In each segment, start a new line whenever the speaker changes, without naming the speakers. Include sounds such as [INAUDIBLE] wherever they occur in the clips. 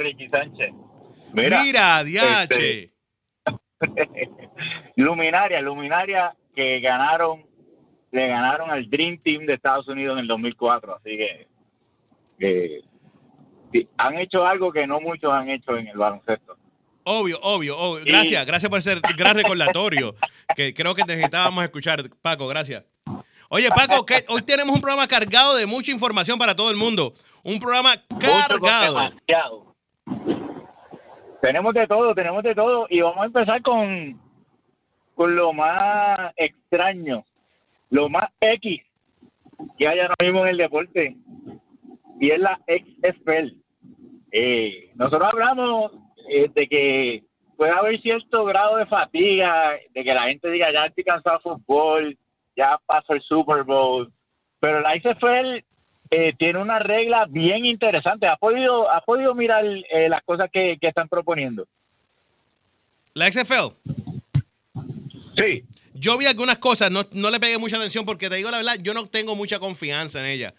Ricky Sánchez.
Mira, Mira diache.
Este, [LAUGHS] luminaria, luminaria que ganaron, le ganaron al Dream Team de Estados Unidos en el 2004. Así que han hecho algo que no muchos han hecho en el baloncesto.
Obvio, obvio, obvio. Gracias, gracias por ser gran recordatorio que creo que necesitábamos escuchar, Paco, gracias. Oye, Paco, que hoy tenemos un programa cargado de mucha información para todo el mundo. Un programa cargado.
Tenemos de todo, tenemos de todo. Y vamos a empezar con, con lo más extraño, lo más X que hay ahora mismo en el deporte. Y es la XFL. Eh, nosotros hablamos eh, de que puede haber cierto grado de fatiga, de que la gente diga, ya estoy cansado de fútbol, ya pasó el Super Bowl, pero la XFL eh, tiene una regla bien interesante. ¿Has podido, ha podido mirar eh, las cosas que, están proponiendo?
¿La XFL?
Sí.
Yo vi algunas cosas, no, no le pegué mucha atención porque te digo la verdad, yo no tengo mucha confianza en ella.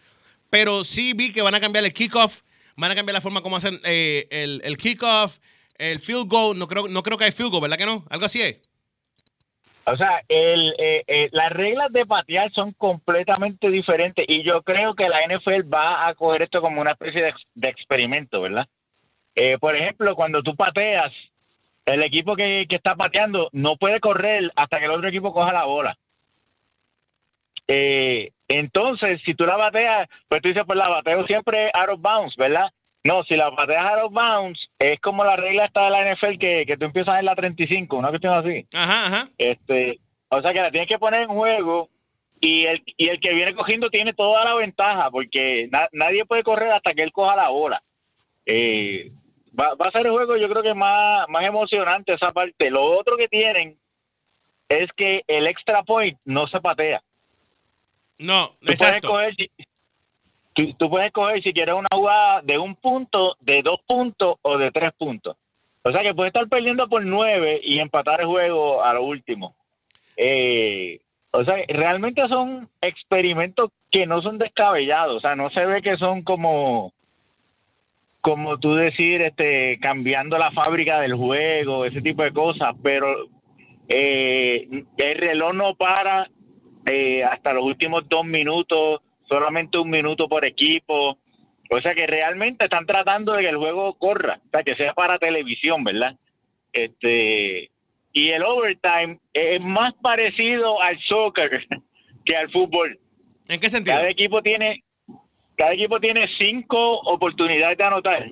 Pero sí vi que van a cambiar el kickoff, van a cambiar la forma como hacen eh, el, el kickoff, el field goal. No creo, no creo que hay field goal, ¿verdad que no? Algo así es.
O sea, el, eh, eh, las reglas de patear son completamente diferentes y yo creo que la NFL va a coger esto como una especie de, experimento, ¿verdad? Eh, por ejemplo, cuando tú pateas, el equipo que, está pateando no puede correr hasta que el otro equipo coja la bola. entonces, si tú la bateas, pues tú dices, pues la bateo siempre out of bounds, ¿verdad? No, si la pateas out of bounds, es como la regla está de la NFL que, que tú empiezas en la 35, una cuestión así.
Ajá, ajá.
Este, o sea que la tienes que poner en juego y el, y el que viene cogiendo tiene toda la ventaja porque nadie puede correr hasta que él coja la bola. Eh, va, va, a ser el juego yo creo que más, más emocionante esa parte. Lo otro que tienen es que el extra point no se patea.
No, exacto
tú, puedes coger si quieres una jugada de un punto, de dos puntos o de tres puntos. O sea que puedes estar perdiendo por nueve y empatar el juego a lo último. Eh, o sea, realmente son experimentos que no son descabellados. O sea, no se ve que son como, como tú decir, este, cambiando la fábrica del juego, ese tipo de cosas. Pero eh, el reloj no para eh, hasta los últimos dos minutos solamente un minuto por equipo. O sea que realmente están tratando de que el juego corra, o sea, que sea para televisión, ¿verdad? Este y el overtime es más parecido al soccer [LAUGHS] que al fútbol.
¿En qué sentido?
Cada equipo tiene cada equipo tiene cinco oportunidades de anotar.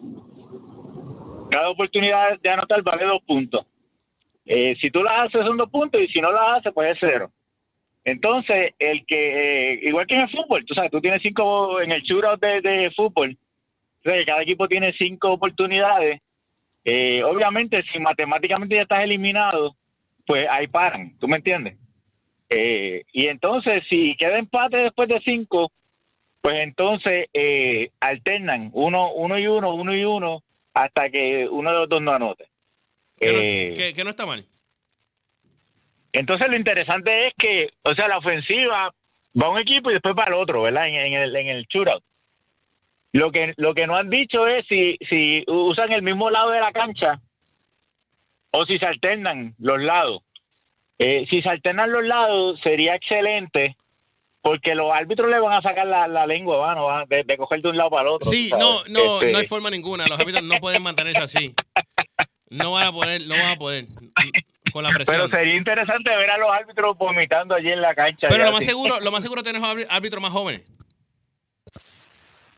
Cada oportunidad de anotar vale dos puntos. Eh, si tú las haces son dos puntos y si no las haces pues es cero. Entonces, el que, eh, igual que en el fútbol, tú sabes, tú tienes cinco en el shootout de, de fútbol, cada equipo tiene cinco oportunidades. Eh, obviamente, si matemáticamente ya estás eliminado, pues ahí paran, ¿tú me entiendes? Eh, y entonces, si queda empate después de cinco, pues entonces alternan uno, uno y uno, uno y uno, hasta que uno de los dos no anote.
que no está mal.
Entonces lo interesante es que, o sea, la ofensiva va a un equipo y después va al otro, ¿verdad? En, el, en el shootout. Lo que, lo que no han dicho es si, si usan el mismo lado de la cancha o si se alternan los lados. Eh, si se alternan los lados sería excelente porque los árbitros le van a sacar la, lengua, ¿no? De, de, coger de un lado para el otro.
Sí, no, no, no hay este forma ninguna. Los árbitros no pueden mantenerse así. [LAUGHS] No van a poder, no van a poder.
Pero sería interesante ver a los árbitros vomitando allí en la cancha.
Pero lo más seguro, lo más seguro tenés árbitros más jóvenes.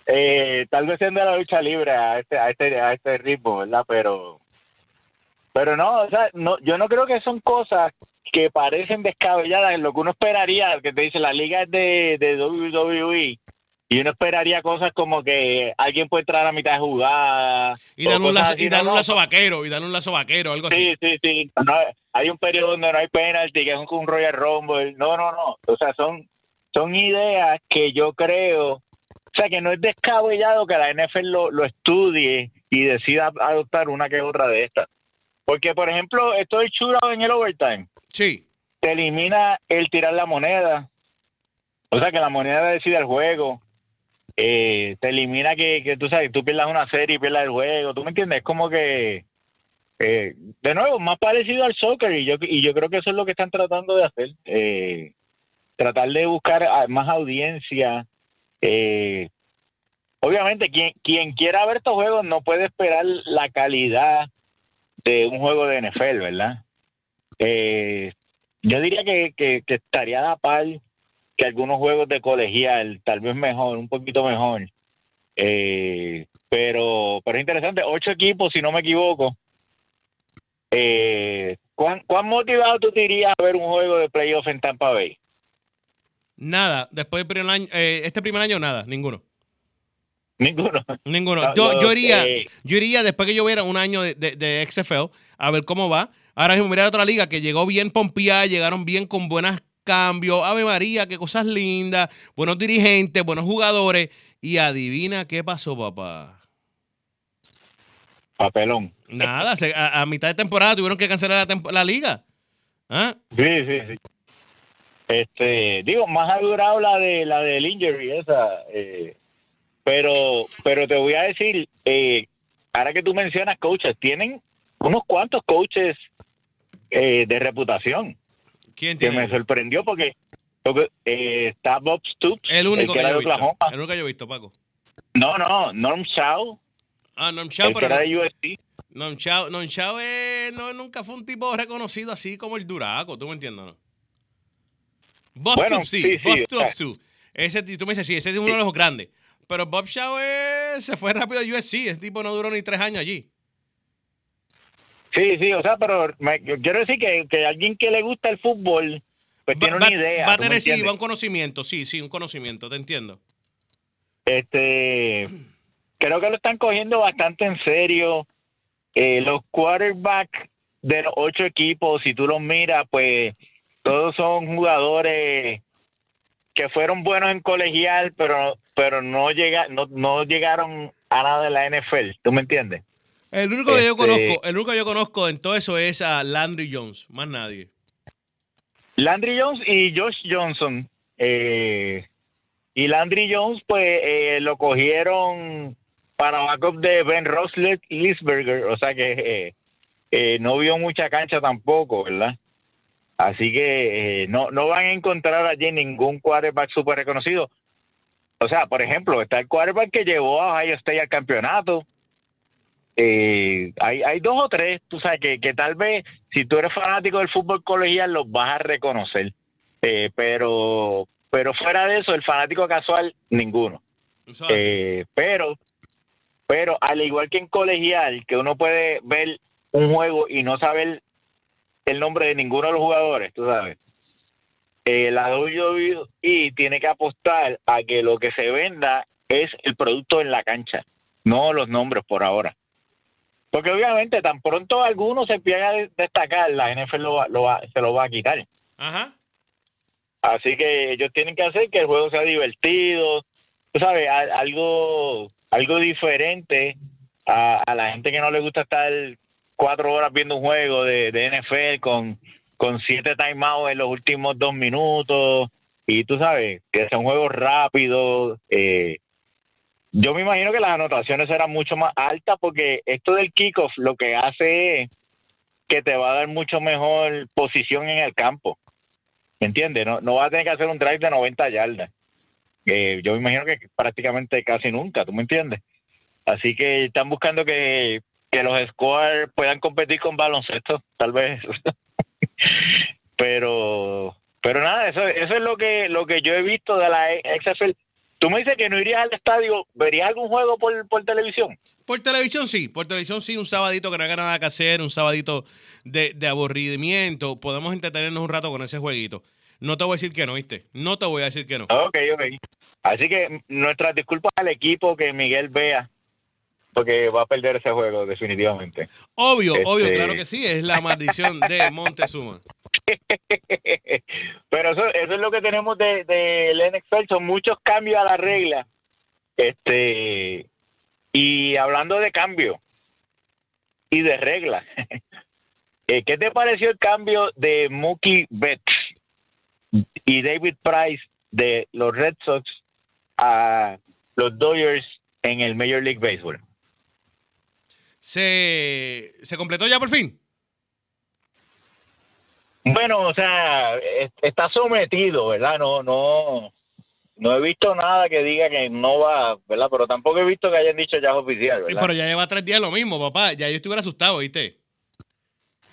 Eh, tal vez siendo la lucha libre a este, a este, a este ritmo, ¿verdad? Pero, pero no, o sea, no, yo no creo que son cosas que parecen descabelladas en lo que uno esperaría, que te dice la liga es de, de WWE y uno esperaría cosas como que alguien puede entrar a mitad de jugada.
Y dan un, lazo, y dan un lazo vaquero, y dan un lazo vaquero, algo
así. Sí, sí, sí. hay un periodo donde no hay penalti, que es un Royal Rumble. No, no, no. O sea, son, son ideas que yo creo. O sea, que no es descabellado que la NFL lo, lo estudie y decida adoptar una que otra de estas. Porque, por ejemplo, esto es churado en el overtime.
Sí.
Te elimina el tirar la moneda. O sea, que la moneda decide el juego eh, te elimina que, que tú sabes, tú pierdas una serie y pierdas el juego, ¿tú me entiendes? Es como que, eh, de nuevo, más parecido al soccer y yo, y yo creo que eso es lo que están tratando de hacer. Eh, tratar de buscar más audiencia. Eh, obviamente, quien, quien quiera ver estos juegos no puede esperar la calidad de un juego de NFL, ¿verdad? Yo diría que, que, que estaría a la par que algunos juegos de colegial, tal vez mejor, un poquito mejor. Eh, pero, pero es interesante, ocho equipos, si no me equivoco. Eh, ¿cuán, ¿Cuán motivado tú te irías a ver un juego de playoff en Tampa Bay?
Nada, después del primer año, eh, este primer año nada, ninguno.
Ninguno.
Ninguno.
No,
Yo,
yo,
iría,
eh,
yo iría después que yo viera un año de, de- de XFL a ver cómo va. Ahora mismo mirar otra liga que llegó bien pompeada, llegaron bien con buenos cambios. Ave María, qué cosas lindas, buenos dirigentes, buenos jugadores. Y adivina qué pasó, papá.
Papelón.
Nada, se- a, a mitad de temporada tuvieron que cancelar la, la liga. ¿Ah?
Sí, sí, sí. Este, digo, más ha durado la de la del injury esa, eh, pero, pero te voy a decir, eh, ahora que tú mencionas coaches, tienen unos cuantos coaches eh, de reputación
¿Quién
que me sorprendió porque, porque, eh, está Bob Stoops,
El único
que
que
era
yo he visto.
Oklahoma.
El único que yo he visto, Paco.
No, no, Norm Shaw,
Ah, Norm
que
pero
era
no-
de.
Norm Chow, Norm es- no, nunca fue un tipo reconocido así como el Duraco, ¿tú me entiendes? No? Bob
Bueno,
Stoops, sí,
sí, sí,
Bob
o sea-
Stoops, sí. Ese, tú me dices, sí, ese es uno de los grandes. Pero Bob Shaw es- se fue rápido a USC, ese tipo no duró ni tres años allí.
Sí, sí, o sea, pero me- quiero decir que, que alguien que le gusta el fútbol, pues tiene
va,
una idea.
va a
¿tú me
tener, sí, va un conocimiento, sí, sí, un conocimiento, te entiendo.
Este, creo que lo están cogiendo bastante en serio. Eh, los quarterbacks de los ocho equipos, si tú los miras, pues todos son jugadores que fueron buenos en colegial, pero pero no llega, no, no llegaron a nada de la NFL. ¿Tú me entiendes?
El único que yo
Este-
conozco, el único que yo conozco en todo eso es a Landry Jones, más nadie.
Landry Jones y Josh Johnson. eh, y Landry Jones, pues eh, lo cogieron para backup de Ben Roethlisberger, o sea que eh, eh, no vio mucha cancha tampoco, ¿verdad? Así que no, no van a encontrar allí ningún quarterback súper reconocido. O sea, por ejemplo, está el quarterback que llevó a Ohio State al campeonato. Eh, hay, hay dos o tres, tú sabes, que, que tal vez si tú eres fanático del fútbol colegial los vas a reconocer. Eh, pero, pero fuera de eso, el fanático casual, ninguno. Eh, pero, pero al igual que en colegial, que uno puede ver un juego y no saber el nombre de ninguno de los jugadores, tú sabes. Eh, la WWE tiene que apostar a que lo que se venda es el producto en la cancha, no los nombres por ahora. Porque obviamente tan pronto alguno se empieza a destacar, la NFL lo va- lo va- se lo va a quitar.
Ajá.
Así que ellos tienen que hacer que el juego sea divertido, tú sabes, a- algo, algo diferente a, a la gente que no le gusta estar cuatro horas viendo un juego de, de NFL con, con siete timeouts en los últimos dos minutos y tú sabes que son juegos rápidos. eh, yo me imagino que las anotaciones serán mucho más altas porque esto del kickoff lo que hace es que te va a dar mucho mejor posición en el campo. ¿Me entiendes? No, no vas a tener que hacer un drive de 90 yardas. Eh, yo me imagino que prácticamente casi nunca, ¿tú me entiendes? Así que están buscando que, que los scores puedan competir con baloncesto, tal vez. [LAUGHS] pero pero nada, eso, eso es lo que lo que yo he visto de la XFL. Tú me dices que no irías al estadio, ¿verías algún juego por, por televisión?
Por televisión sí, por televisión sí, un sabadito que no haga nada que hacer, un sabadito de, de aburrimiento, podemos entretenernos un rato con ese jueguito. No te voy a decir que no, ¿viste? No te voy a decir que no.
Ok, ok. Así que nuestras disculpas al equipo que Miguel vea, porque va a perder ese juego definitivamente.
Obvio,
Este-
obvio, claro que sí, es la maldición de Montezuma.
Pero eso, es lo que tenemos de, de NFL, son muchos cambios a la regla. Este, y hablando de cambio y de reglas, [LAUGHS] eh, ¿qué te pareció el cambio de Mookie Betts y David Price de los Red Sox a los Dodgers en el Major League Baseball.
¿Se, ¿Se completó ya por fin?
Bueno, o sea, está sometido, ¿verdad? No, no, no he visto nada que diga que no va, ¿verdad? Pero tampoco he visto que hayan dicho ya oficial, ¿verdad?
pero ya lleva tres días lo mismo, papá. Ya yo estuviera asustado, ¿viste?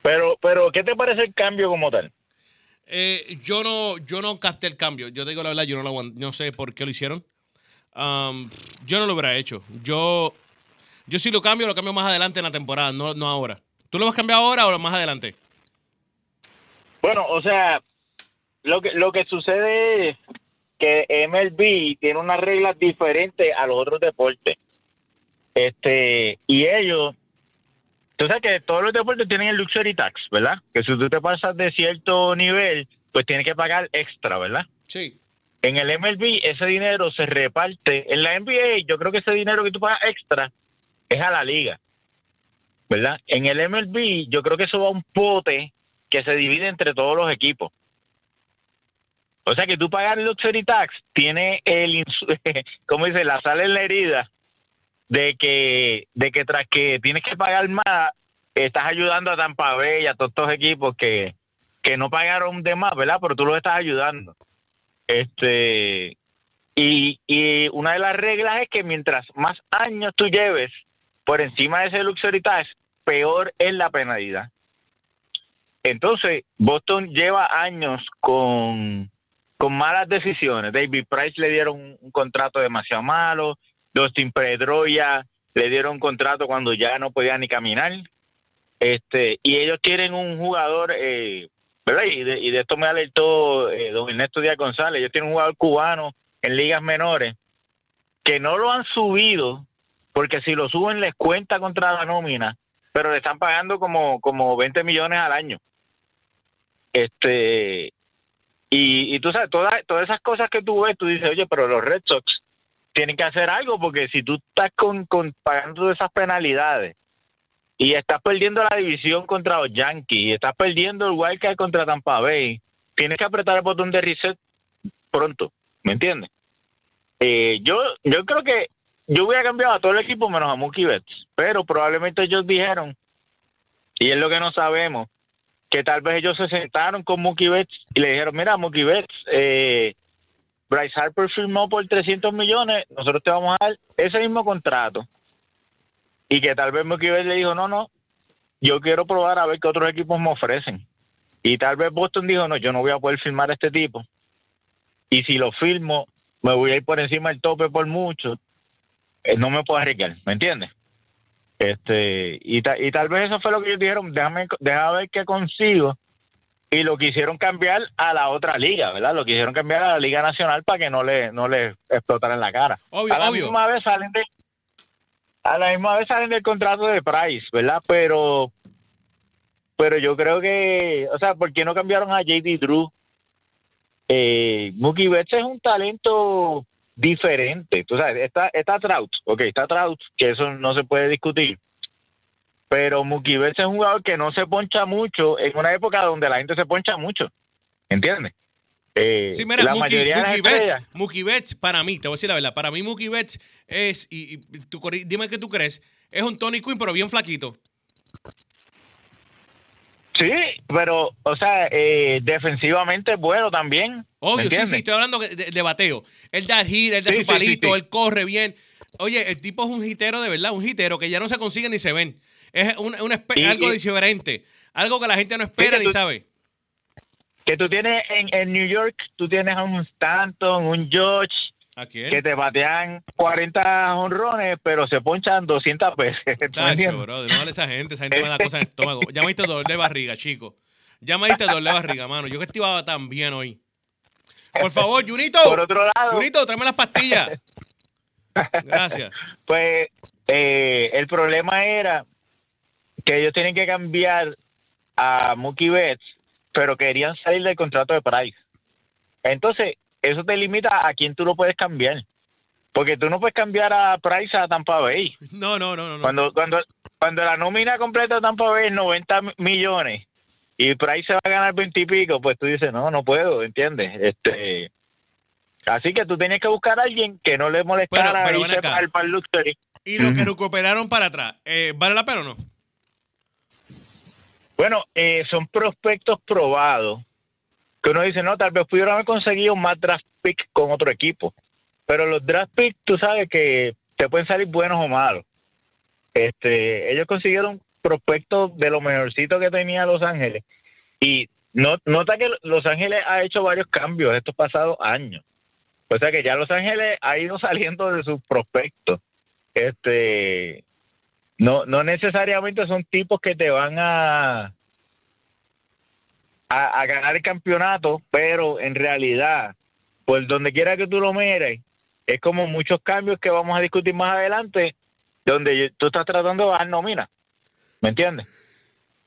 Pero, pero, ¿qué te parece el cambio como tal?
Eh, yo no, yo no capté el cambio. Yo te digo la verdad, yo no, lo, no sé por qué lo hicieron. Um, yo no lo hubiera hecho. Yo, yo sí lo cambio, lo cambio más adelante en la temporada, no, no ahora. ¿Tú lo vas a cambiar ahora o más adelante?
Bueno, o sea, lo que, lo que sucede es que MLB tiene unas reglas diferentes a los otros deportes. Este, y ellos, tú sabes que todos los deportes tienen el luxury tax, ¿verdad? Que si tú te pasas de cierto nivel, pues tienes que pagar extra, ¿verdad?
Sí.
En el MLB ese dinero se reparte. En la NBA yo creo que ese dinero que tú pagas extra es a la liga, ¿verdad? En el MLB yo creo que eso va a un pote que se divide entre todos los equipos. O sea que tú pagar el luxury tax tiene el, [LAUGHS] como dice, la sal en la herida de que, de que tras que tienes que pagar más, estás ayudando a Tampa y a todos estos equipos que, que no pagaron de más, ¿verdad? Pero tú los estás ayudando. Este, y, y una de las reglas es que mientras más años tú lleves por encima de ese luxury tax, peor es la penalidad. Entonces, Boston lleva años con con malas decisiones. David Price le dieron un, contrato demasiado malo, Dustin Pedroya le dieron un contrato cuando ya no podía ni caminar. Este, y ellos tienen un jugador, eh, ¿verdad? Y de, esto me alertó eh, don Ernesto Díaz González, ellos tienen un jugador cubano en ligas menores que no lo han subido porque si lo suben les cuenta contra la nómina, pero le están pagando como, como 20 millones al año. Este, y, tú sabes, todas, todas esas cosas que tú ves, tú dices, oye, pero los Red Sox tienen que hacer algo porque si tú estás con, con pagando esas penalidades y estás perdiendo la división contra los Yankees y estás perdiendo el wildcard contra Tampa Bay, tienes que apretar el botón de reset pronto, ¿me entiendes? Eh, yo, yo creo que yo voy a cambiar a todo el equipo menos a Mookie Betts, pero probablemente ellos dijeron, y es lo que no sabemos, que tal vez ellos se sentaron con Mookie Betts y le dijeron, mira, Mookie Betts, eh, Bryce Harper firmó por 300 millones, nosotros te vamos a dar ese mismo contrato. Y que tal vez Mookie Betts le dijo, no, no, yo quiero probar a ver qué otros equipos me ofrecen. Y tal vez Boston dijo, no, yo no voy a poder firmar a este tipo. Y si lo firmo, me voy a ir por encima del tope por mucho. Eh, no me puedo arriesgar, ¿me entiendes? Este, y, y tal vez eso fue lo que ellos dijeron, déjame, déjame ver qué consigo. Y lo quisieron cambiar a la otra liga, ¿verdad? Lo quisieron cambiar a la Liga Nacional para que no le, no le explotara en la cara.
Obvio,
a la
obvio.
misma vez salen de, a la misma vez salen del contrato de Price, ¿verdad? Pero pero yo creo que, o sea, ¿por qué no cambiaron a JD Drew? Eh, Mookie Betts es un talento diferente. Tú sabes, está, está Trout, ok, está Trout, que eso no se puede discutir. Pero Mookie Betts es un jugador que no se poncha mucho en una época donde la gente se poncha mucho. ¿Entiendes?
Eh, sí, mira, la Mookie, mayoría Mookie, Betts, Mookie Betts, para mí, te voy a decir la verdad, para mí Mookie Betts es, y, y tú, dime qué tú crees, es un Tony Quinn, pero bien flaquito.
Sí, pero, o sea, eh, defensivamente es bueno también.
Obvio, sí, sí, estoy hablando de, bateo. Él da giro, él da su palito, él corre bien. Oye, el tipo es un hitero de verdad, un hitero que ya no se consigue ni se ven. Es un, algo diferente, algo que la gente no espera ni sabe.
Que tú tienes en, en New York, tú tienes a un Stanton, un George, que te batean 40 honrones, pero se ponchan 200 veces. [LAUGHS]
Chacho, bro, no vale esa gente, esa gente me da cosas en el estómago. Ya me diste dolor de barriga, chico. Ya me diste dolor de barriga, mano. Yo que estivaba tan bien hoy. Por favor, Junito.
Por otro lado.
Junito, tráeme las pastillas. Gracias. [LAUGHS]
Pues eh, el problema era que ellos tienen que cambiar a Mookie Betts, pero querían salir del contrato de Price. Entonces, eso te limita a quién tú lo puedes cambiar. Porque tú no puedes cambiar a Price a Tampa Bay.
No, no, no, no.
Cuando, cuando, cuando la nómina completa de Tampa Bay es 90 millones y Price se va a ganar 20 y pico, pues tú dices, no, no puedo, ¿entiendes? Este, Así que tú tienes que buscar a alguien que no le molestara
Pero- pero acá.
el par luxury.
Y lo que recuperaron para atrás, eh, ¿vale la pena o no?
Bueno, eh, son prospectos probados que uno dice, no, tal vez pudieron haber conseguido más draft pick con otro equipo. Pero los draft picks, tú sabes que te pueden salir buenos o malos. Este, ellos consiguieron prospectos de lo mejorcito que tenía Los Ángeles. Y no, nota que Los Ángeles ha hecho varios cambios estos pasados años. O sea que ya Los Ángeles ha ido [LAUGHS] saliendo de sus prospectos. Este, no, no necesariamente son tipos que te van a, a, a ganar el campeonato, pero en realidad, por donde quiera que tú lo mires, es como muchos cambios que vamos a discutir más adelante, donde tú estás tratando de bajar nómina. ¿Me entiendes?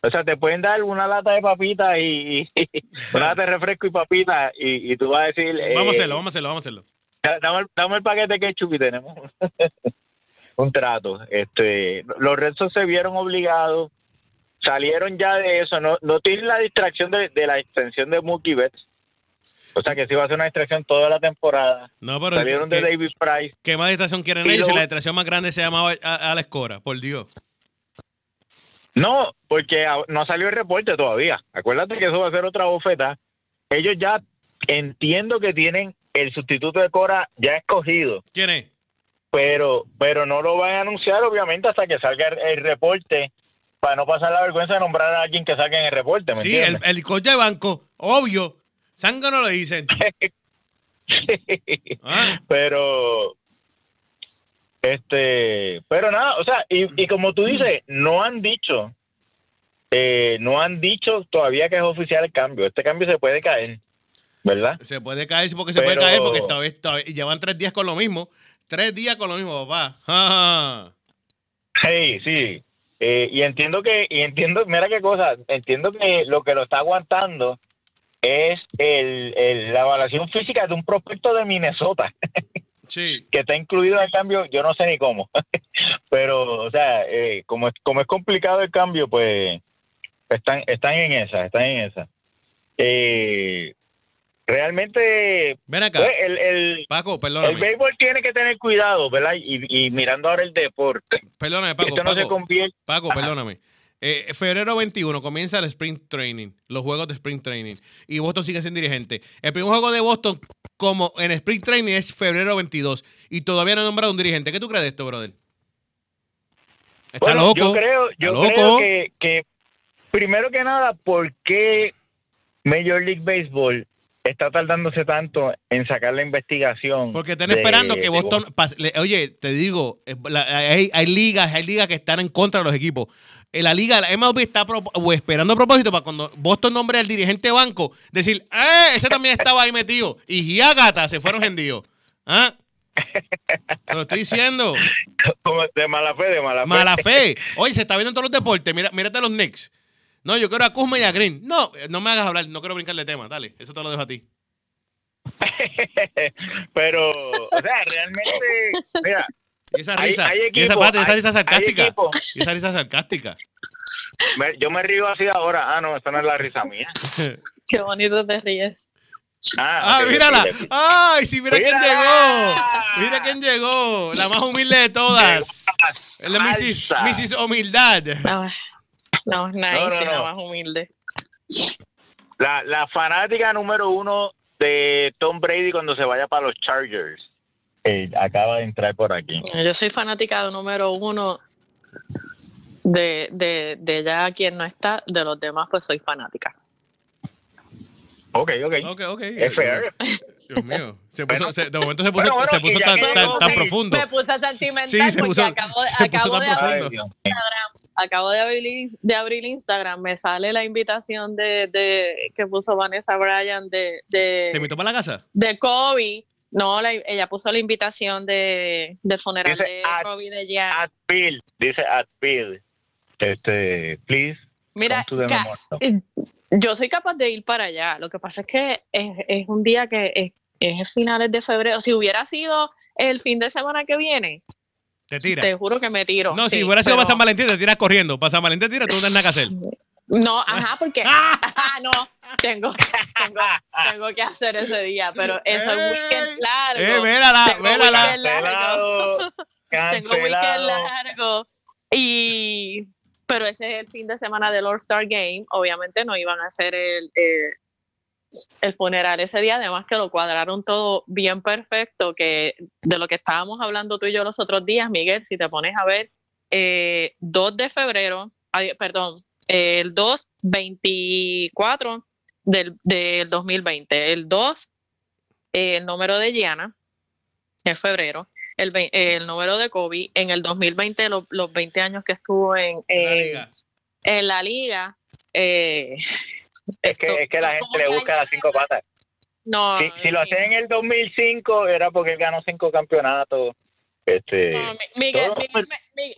O sea, te pueden dar una lata de papitas y, y- [LAUGHS] una lata de refresco y papitas y, y tú vas a decir...
Vamos a
eh,
hacerlo, vamos a hacerlo, vamos a hacerlo.
Da- Dame el, dame el paquete de ketchup y tenemos [LAUGHS] un trato. Este, los Red se vieron obligados, salieron ya de eso, no, no tienen la distracción de, de la extensión de Mookie Betts. O sea que sí va a ser una distracción toda la temporada.
No, pero
Salieron de
¿qué,
David Price.
qué más distracción quieren ellos? Si la distracción más grande se llamaba a- Alex Cora, por Dios.
No, porque no salió el reporte todavía. Acuérdate que eso va a ser otra bofeta. Ellos ya entiendo que tienen el sustituto de Cora ya escogido.
¿Quién es?
pero pero no lo van a anunciar obviamente hasta que salga el, el reporte para no pasar la vergüenza de nombrar a alguien que salga en el reporte, ¿me
Sí, el,
entiendes?
el coach de banco, obvio. Sangre no lo dicen. [LAUGHS] Ah.
pero este pero nada o sea y, y como tú dices no han dicho eh, no han dicho todavía que es oficial el cambio este cambio se puede caer verdad
Se puede caer porque se
Pero-
puede caer porque esta vez, todavía- llevan tres días con lo mismo. Tres días con lo mismo, papá.
Sí, sí. Eh, y entiendo que, y entiendo, mira qué cosa, entiendo que lo que lo está aguantando es el, el- la evaluación física de un prospecto de Minnesota,
Sí. [LAUGHS]
que está incluido en el cambio, yo no sé ni cómo. [LAUGHS] Pero, o sea, eh, como, es, como es complicado el cambio, pues están, están en esa, están en esa. Eh, realmente,
Ven acá.
pues, el, el,
Paco,
el
perdóname.
béisbol tiene que tener cuidado, ¿verdad? Y, y mirando ahora el deporte,
Perdóname, Paco.
esto no se convierte
Paco, perdóname. Eh, febrero 21 comienza el Sprint Training, los juegos de Sprint Training. Y Boston sigue sin dirigente. El primer juego de Boston, como en Sprint Training, es febrero 22. Y todavía no han nombrado un dirigente. ¿Qué tú crees de esto, brother? Está
Bueno,
loco.
Yo creo, yo creo que, que, primero que nada, ¿por qué Major League Baseball está tardándose tanto en sacar la investigación?
Porque están
de-
esperando que Boston. le- oye, te digo, eh, la- hay, hay ligas, hay ligas que están en contra de los equipos. Eh, La liga, la MLB está pro- o esperando a propósito para cuando Boston nombre al dirigente de banco, decir, ¡eh! Ese también estaba ahí metido. Y Giagata se fueron hendidos. ¿Ah? Te lo estoy diciendo. [LAUGHS]
Como de mala fe, de mala fe.
Mala fe. Oye, se está viendo en todos los deportes. Mira, mírate a los Knicks. No, yo quiero a Kuzma y a Green. No, eh, no me hagas hablar. No quiero brincar de tema. Dale, eso te lo dejo a ti. [LAUGHS]
Pero, o sea, realmente, mira,
Y esa
Hay-
risa.
hay
y esa,
equipos,
espérate, esa
hay-
risa
hay
sarcástica. Y esa risa sarcástica.
me- yo me río así ahora. Ah, no, esa no es la risa mía. [LAUGHS]
Qué bonito te ríes.
Ah,
Ah, mírala. Ay, sí, mira quién llegó. Mira quién llegó. La más humilde de todas. Es la Mrs. Mrs. Humildad.
No, no, es nice
No, no,
y la
no.
más humilde.
La, la fanática número uno de Tom Brady cuando se vaya para los Chargers. Eh, acaba de entrar por aquí.
Yo soy fanática de número uno de, de, de ya quien no está, de los demás pues soy fanática.
Ok, ok.
Ok, ok.
Es fair.
Dios mío. Se puso,
Bueno.
se- de momento se puso,
Bueno, bueno,
se puso tan, tan- tan profundo.
Me puse sentimental
Sí, se
porque
puso-
acabo,
se puso
acabo
tan
de,
profundo.
Dios mío.
Instagram, acabo de abrir, de abrir Instagram, me sale la invitación de, de que puso Vanessa Bryan de,
¿Te
de,
invitó para la casa?
de Kobe. No, la- ella puso la invitación de, del funeral
Dice,
de
"Ah,
Kobe de Jan.
At Bill, dice at Bill. Este, please,
Mira,
memorial.
yo soy capaz de ir para allá. Lo que pasa es que es, es un día que es, es finales de febrero. Si hubiera sido el fin de semana que viene,
Te tira.
te juro que me tiro.
No,
sí,
si hubiera sido
pero-
para San Valentín, te tiras corriendo. Para San Valentín, te tiras, tú no tienes nada que hacer.
No, ajá, porque [LAUGHS] ah, no, tengo, tengo, tengo que hacer ese día, pero eso es weekend largo.
Eh, mírala,
Tengo
mírala.
weekend largo.
Cancelado,
Tengo weekend largo. Y, pero ese es el fin de semana del All-Star Game. Obviamente no iban a hacer el, eh, el funeral ese día, además que lo cuadraron todo bien perfecto, que de lo que estábamos hablando tú y yo los otros días, Miguel, si te pones a ver, eh, 2 de febrero, ay, perdón, el 2, 24 del, del 2020, el 2, eh, el número de Gianna, en febrero, el, vei- el número de Kobe, en el 2020, lo- los 20 años que estuvo en,
La liga.
en la liga.
Es que, es que la
como
gente le busca las cinco patas.
No,
Si, si lo hacía en el 2005 era porque él ganó cinco campeonatos. Este,
no, Mi- Miguel, Miguel,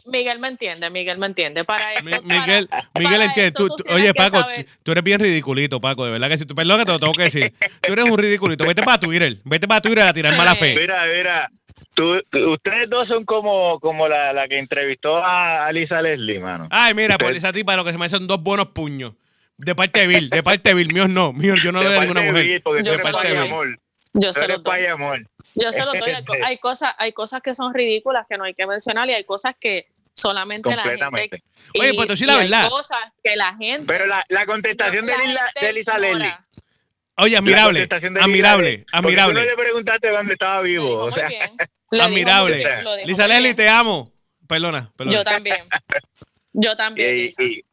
Miguel me entiende, Miguel me entiende. Para esto, para-
Miguel, Miguel
para
entiende.
esto
Tú,
tú
tú-
tienes
oye, Paco, tú- eres bien ridiculito, Paco. De verdad que si tú, perdón que te lo tengo que decir. Tú eres un ridiculito. Vete para Twitter. Vete para Twitter a tirar
Sí.
mala fe.
Mira, mira, tú, ustedes dos son como, como la, la que entrevistó a, a Lisa Leslie, mano.
Ay, mira, por
Ustedes-
esa tipa lo que se me hacen dos buenos puños. De parte de Bill, de parte de Bill. Míos no. Míos, yo no
De
doy a ninguna
de
mujer.
Bill,
Yo
tú
se doy.
amor.
yo se lo doy.
amor.
Yo se lo doy. Hay, co- hay cosas, hay cosas que son ridículas que no hay que mencionar y hay cosas que solamente la gente.
Completamente.
Oye, pues tú sí la
hay
verdad.
cosas que la gente.
Pero la, la contestación de,
la
de Lisa Leslie.
ignora.
Oye, admirable.
de
Admirable.
Tú no
Admirable.
le preguntaste dónde estaba vivo. O sea, [LAUGHS]
Admirable.
bien,
Lisa
bien.
te amo. Perdona, perdona.
Yo también. [LAUGHS] Yo también.
y,
Lisa.
y-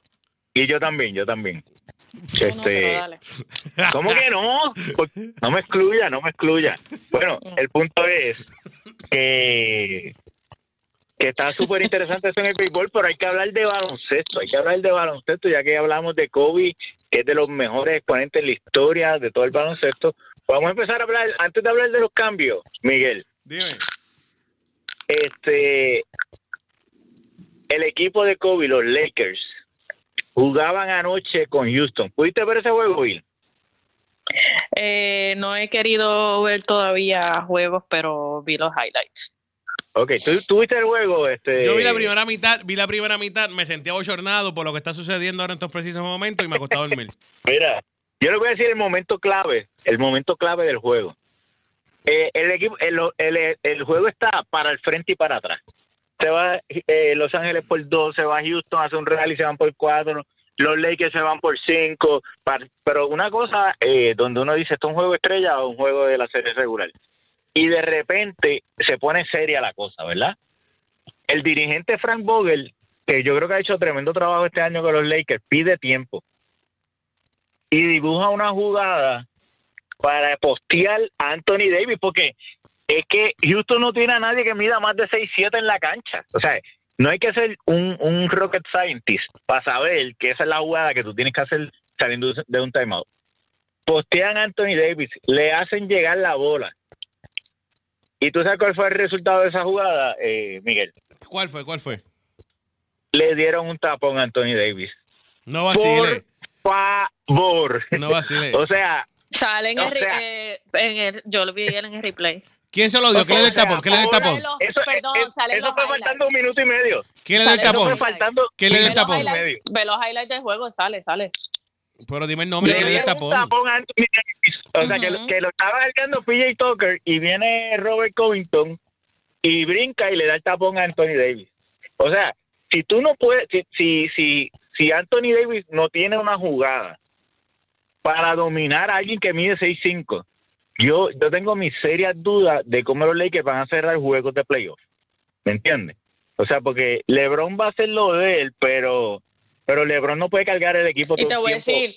y yo también, yo también.
No,
Este. [LAUGHS] ¿Cómo que no? Por- No me excluya, no me excluya. Bueno,
No.
el punto es que, que está súper interesante eso en el béisbol, pero hay que hablar de baloncesto, hay que hablar de baloncesto, ya que hablamos de Kobe, que es de los mejores exponentes en la historia de todo el baloncesto. Vamos a empezar a hablar, antes de hablar de los cambios, Miguel,
Dime.
este el equipo de Kobe, los Lakers, jugaban anoche con Houston. ¿Pudiste ver ese juego, Bill?
Eh, no he querido ver todavía juegos, pero vi los highlights.
Ok, ¿tú, tú viste el juego? Este...
Yo vi la primera mitad, vi la primera mitad, me sentí abochornado por lo que está sucediendo ahora en estos precisos momentos y me acostaba a dormir. [LAUGHS]
Mira, yo le voy a decir el momento clave, el momento clave del juego. Eh, el equipo, el, el- el juego está para el frente y para atrás. Se va eh, Los Ángeles por dos, se va Houston, hace un real y se van por cuatro. Los Lakers se van por cinco. pero una cosa eh, donde uno dice, ¿esto es un juego estrella o un juego de la serie regular? Y de repente se pone seria la cosa, ¿verdad? El dirigente Frank Vogel, que yo creo que ha hecho tremendo trabajo este año con los Lakers, pide tiempo y dibuja una jugada para postear a Anthony Davis, porque es que Houston no tiene a nadie que mida más de 6'7 en la cancha. O sea, no hay que ser un, un rocket scientist para saber que esa es la jugada que tú tienes que hacer saliendo de un timeout. Postean a Anthony Davis, le hacen llegar la bola. ¿Y tú sabes cuál fue el resultado de esa jugada, eh, Miguel?
¿Cuál fue? ¿Cuál fue?
Le dieron un tapón a Anthony Davis.
No vacile.
Favor.
No vacile. [LAUGHS]
O sea,
Sale en
O
el,
sea-
eh, en el- yo lo vi en el replay.
¿Quién se lo dio? ¿Quién le dio el tapón? ¿Quién le dio el tapón?
Sale
Eso,
perdón,
es-
salen
eso fue faltando un minuto y medio.
¿Quién le dio el
Sale
Eso
tapón? ¿Quién le dio el tapón?
Ve los highlights del juego, sale, sale.
Pero dime el nombre, ¿quién le dio el tapón?
tapón a Anthony Davis. O sea, que, lo-
Ujú.
que lo estaba cargando PJ Tucker y viene Robert Covington y brinca y le da el tapón a Anthony Davis. O sea, si tú no puedes, si, si, si, si Anthony Davis no tiene una jugada para dominar a alguien que mide 6'5", yo, yo tengo mis serias dudas de cómo los Lakers van a cerrar juegos de playoff. ¿Me entiendes? O sea, porque LeBron va a hacer lo de él, pero, pero LeBron no puede cargar el equipo
Y
todo
te
el
voy a decir,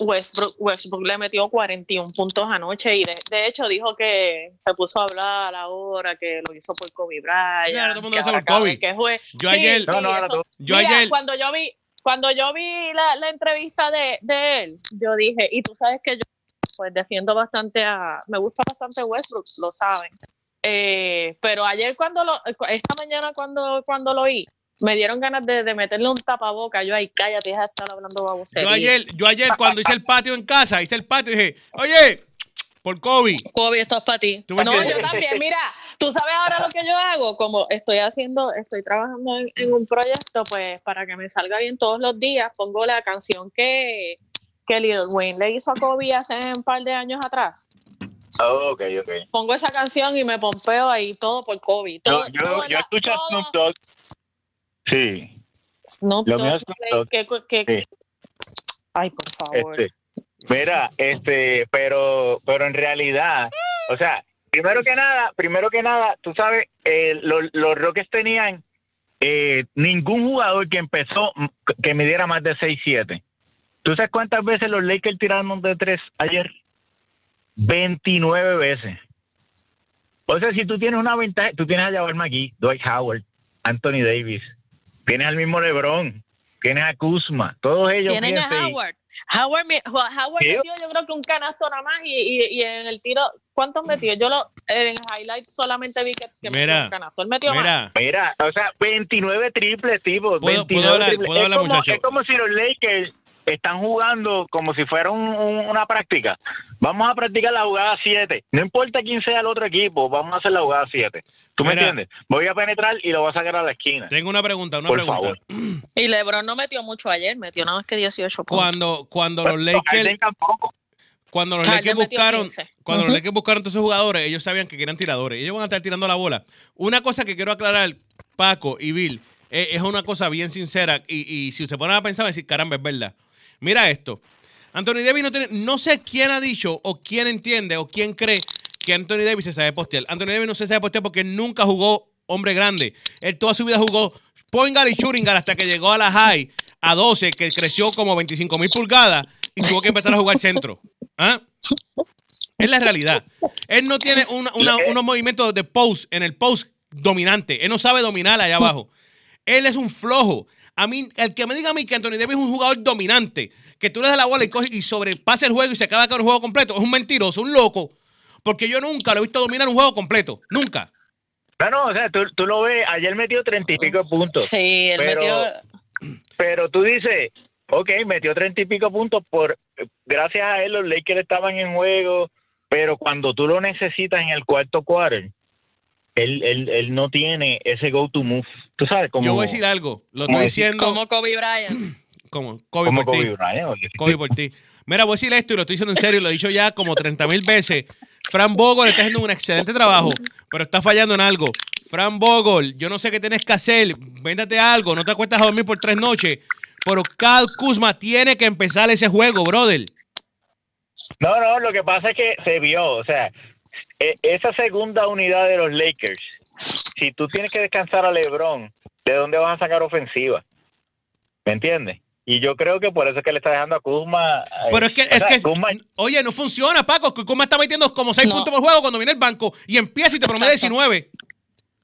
Westbrook, Westbrook le metió 41 puntos anoche y de, de hecho dijo que se puso a hablar ahora que lo hizo por Kobe Bryant.
Claro, todo el mundo
que
lo por Kobe.
que jue-
Yo ayer-
No,
Yo
Mira,
ayer-
cuando yo vi cuando yo vi la, la entrevista de, de él, yo dije, y tú sabes que yo pues defiendo bastante a, me gusta bastante Westbrook, lo saben. Eh, pero ayer cuando lo, esta mañana cuando, cuando lo oí, me dieron ganas de, de meterle un tapaboca. Yo, ay, cállate, deja de estar hablando babosería.
Yo ayer, yo ayer cuando hice el patio en casa, hice el patio y dije, oye, Por Kobe.
Kobe, esto es para ti.
¿Tú me
No, yo también. Mira, tú sabes ahora lo que yo hago, como estoy haciendo, estoy trabajando en, en un proyecto, pues para que me salga bien todos los días, pongo la canción que, que Lil Wayne le hizo a Kobe hace un par de años atrás.
Oh, ok, ok.
Pongo esa canción y me pompeo ahí todo por Kobe. Todo,
Yo,
todo
yo, escucho
todo
Snoop Dogg. Sí,
Snoop
Lo
Dogg,
Snoop Dogg.
que- que-
Sí.
Ay, por favor.
este. Mira, este, pero, pero en realidad, o sea, primero que nada, primero que nada, tú sabes, eh, los, los Rockets tenían eh, ningún jugador que empezó que midiera más de 6'7". ¿Tú sabes cuántas veces los Lakers tiraron de tres ayer? 29 veces. O sea, si tú tienes una ventaja, tú tienes a Jabbar McGee, Dwight Howard, Anthony Davis, tienes al mismo LeBron, tienes a Kuzma, todos ellos.
Tienen a Howard. Howard, Howard metió yo creo que un canasto nada más y, y, y en el tiro, ¿cuántos metió? Yo lo, en highlights solamente vi que, que metió
Mira,
un canasto. Él metió más.
Mira,
Mira, o sea, 29 triples, tipo.
¿Puedo-
29
puedo hablar-
triples.
puedo
es,
hablar,
como,
muchacho?
es como si los Lakers están jugando como si fuera un- un- una práctica. Vamos a practicar la jugada 7. No importa quién sea el otro equipo, vamos a hacer la jugada 7. ¿Tú me entiendes? Voy a penetrar y lo voy a sacar a la esquina.
tengo una pregunta, una
Por
pregunta.
favor.
Y LeBron no metió mucho ayer, metió nada más que 18 puntos.
Cuando, cuando
Pero
los Lakers, cuando los Lakers buscaron,
15.
cuando
Ujú.
los Lakers buscaron todos esos jugadores, ellos sabían que querían tiradores. Ellos van a estar tirando la bola. Una cosa que quiero aclarar, Paco y Bill, eh, es una cosa bien sincera y, y si se ponen a pensar, van a decir, caramba, es verdad. Mira esto. Anthony Davis no tiene, no sé quién ha dicho o quién entiende o quién cree que Anthony Davis se sabe postear. Anthony Davis no se sabe postear porque nunca jugó hombre grande. Él toda su vida jugó point guard y shooting guard hasta que llegó a la high a 12, que creció como 25 mil pulgadas y tuvo que empezar a jugar centro. ¿Ah? Es la realidad. Él no tiene una- una- unos movimientos de post en el post dominante. Él no sabe dominar allá abajo. Él es un flojo. A mí, el que me diga a mí que Anthony Davis es un jugador dominante, que tú le das la bola y, coge, y sobrepasa el juego y se acaba con un juego completo, es un mentiroso, un loco. Porque yo nunca lo he visto dominar un juego completo. Nunca.
No, no, o sea, tú, tú lo ves, ayer metió 30 y pico de puntos.
Sí, él
Pero-
metió.
Pero tú dices, ok, metió 30 y pico puntos por gracias a él los Lakers estaban en juego, pero cuando tú lo necesitas en el cuarto quarter, él, él, él no tiene ese go to move. Tú sabes cómo
Yo voy a decir algo. Lo
¿Cómo
estoy
decir?
diciendo
Como Kobe Bryant. [CLEARS THROAT]
como Kobe
como
por ti.
Kobe Bryant. oye.
Kobe por ti. Mira, voy a decir esto y lo estoy diciendo en serio, lo he dicho ya como 30 mil veces. Fran Bogle está haciendo un excelente trabajo, pero está fallando en algo. Fran Bogle, yo no sé qué tienes que hacer, véndate algo, no te acuestas a dormir por tres noches, pero Cal Kuzma tiene que empezar ese juego, brother.
No, no, lo que pasa es que se vio, o sea, esa segunda unidad de los Lakers, si tú tienes que descansar a LeBron, ¿de dónde vas a sacar ofensiva? ¿Me entiendes? Y yo creo que por eso es que le está dejando a Kuzma. eh,
Pero es que, es
sea,
que
Kuzma-
oye, no funciona, Paco, que Kuzma está metiendo como 6
No.
puntos por juego cuando viene el banco y empieza y te promedia
Exacto.
19.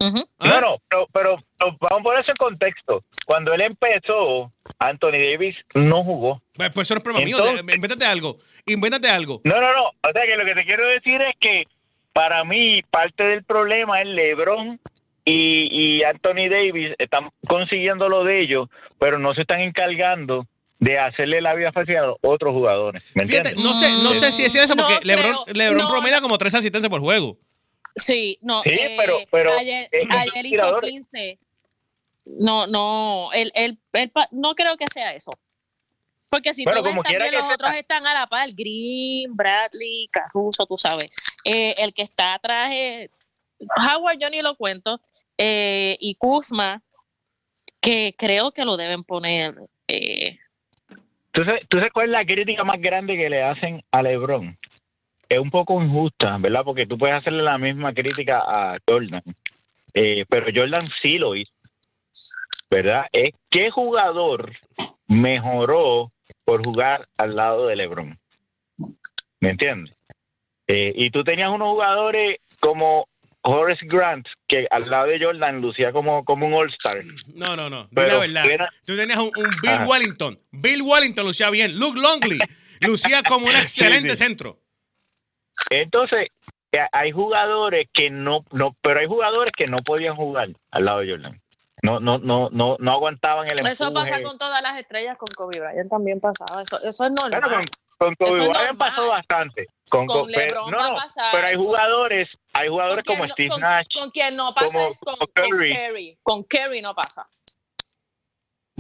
Ujú.
¿Ah?
No, no, pero, pero, pero vamos a poner eso en contexto. Cuando él empezó, Anthony Davis no jugó.
Pues, pues eso no es problema mío,
Entonces-
de- invéntate algo, invéntate algo.
No, no, no. O sea que lo que te quiero decir es que para mí parte del problema es LeBron y, y Anthony Davis están consiguiendo lo de ellos, pero no se están encargando de hacerle la vida fácil a los otros jugadores. ¿Me
Fíjate,
entiendes?
no sé, no sé si decir eso
No
porque LeBron,
creo,
LeBron
no,
promedia como tres asistencias por juego.
Sí, no.
Sí,
eh,
pero- pero,
ayer,
eh,
ayer hizo
tiradores.
15. No, no, él, él, él pa- no creo que sea eso. Porque si
Bueno,
tú ves también los otros están a la par, Green, Bradley, Caruso, tú sabes. Eh, el que está atrás es Howard, yo ni lo cuento, eh, y Kuzma, que creo que lo deben poner. eh,
¿Tú sabes, tú sabes cuál es la crítica más grande que le hacen a LeBron? Es un poco injusta, ¿verdad? Porque tú puedes hacerle la misma crítica a Jordan. Eh, pero Jordan sí lo hizo, ¿verdad? Es qué jugador mejoró por jugar al lado de LeBron. ¿Me entiendes? Eh, y tú tenías unos jugadores como Horace Grant, que al lado de Jordan lucía como, como un All-Star.
No, no, no.
Pero
la verdad.
era-
Tú tenías un, un Bill
Ajá.
Wellington. Bill Wellington lucía bien. Luke Longley lucía como un [LAUGHS] excelente
sí.
centro.
Entonces, eh, hay jugadores que no, no, pero hay jugadores que no podían jugar al lado de Jordan. No, no, no, no, no aguantaban el empuje.
eso pasa con todas las estrellas, con Kobe Bryant también pasaba. Eso, eso es normal.
Claro, con, con Kobe Bryant pasó bastante. Con,
Con
con- pero-
LeBron
no,
va a pasar,
pero hay jugadores, hay jugadores
¿Con
como
no-
Steve
con-
Nash.
Con quien no pasa
como-
es con,
como
con
Curry.
Curry. Con Curry no pasa.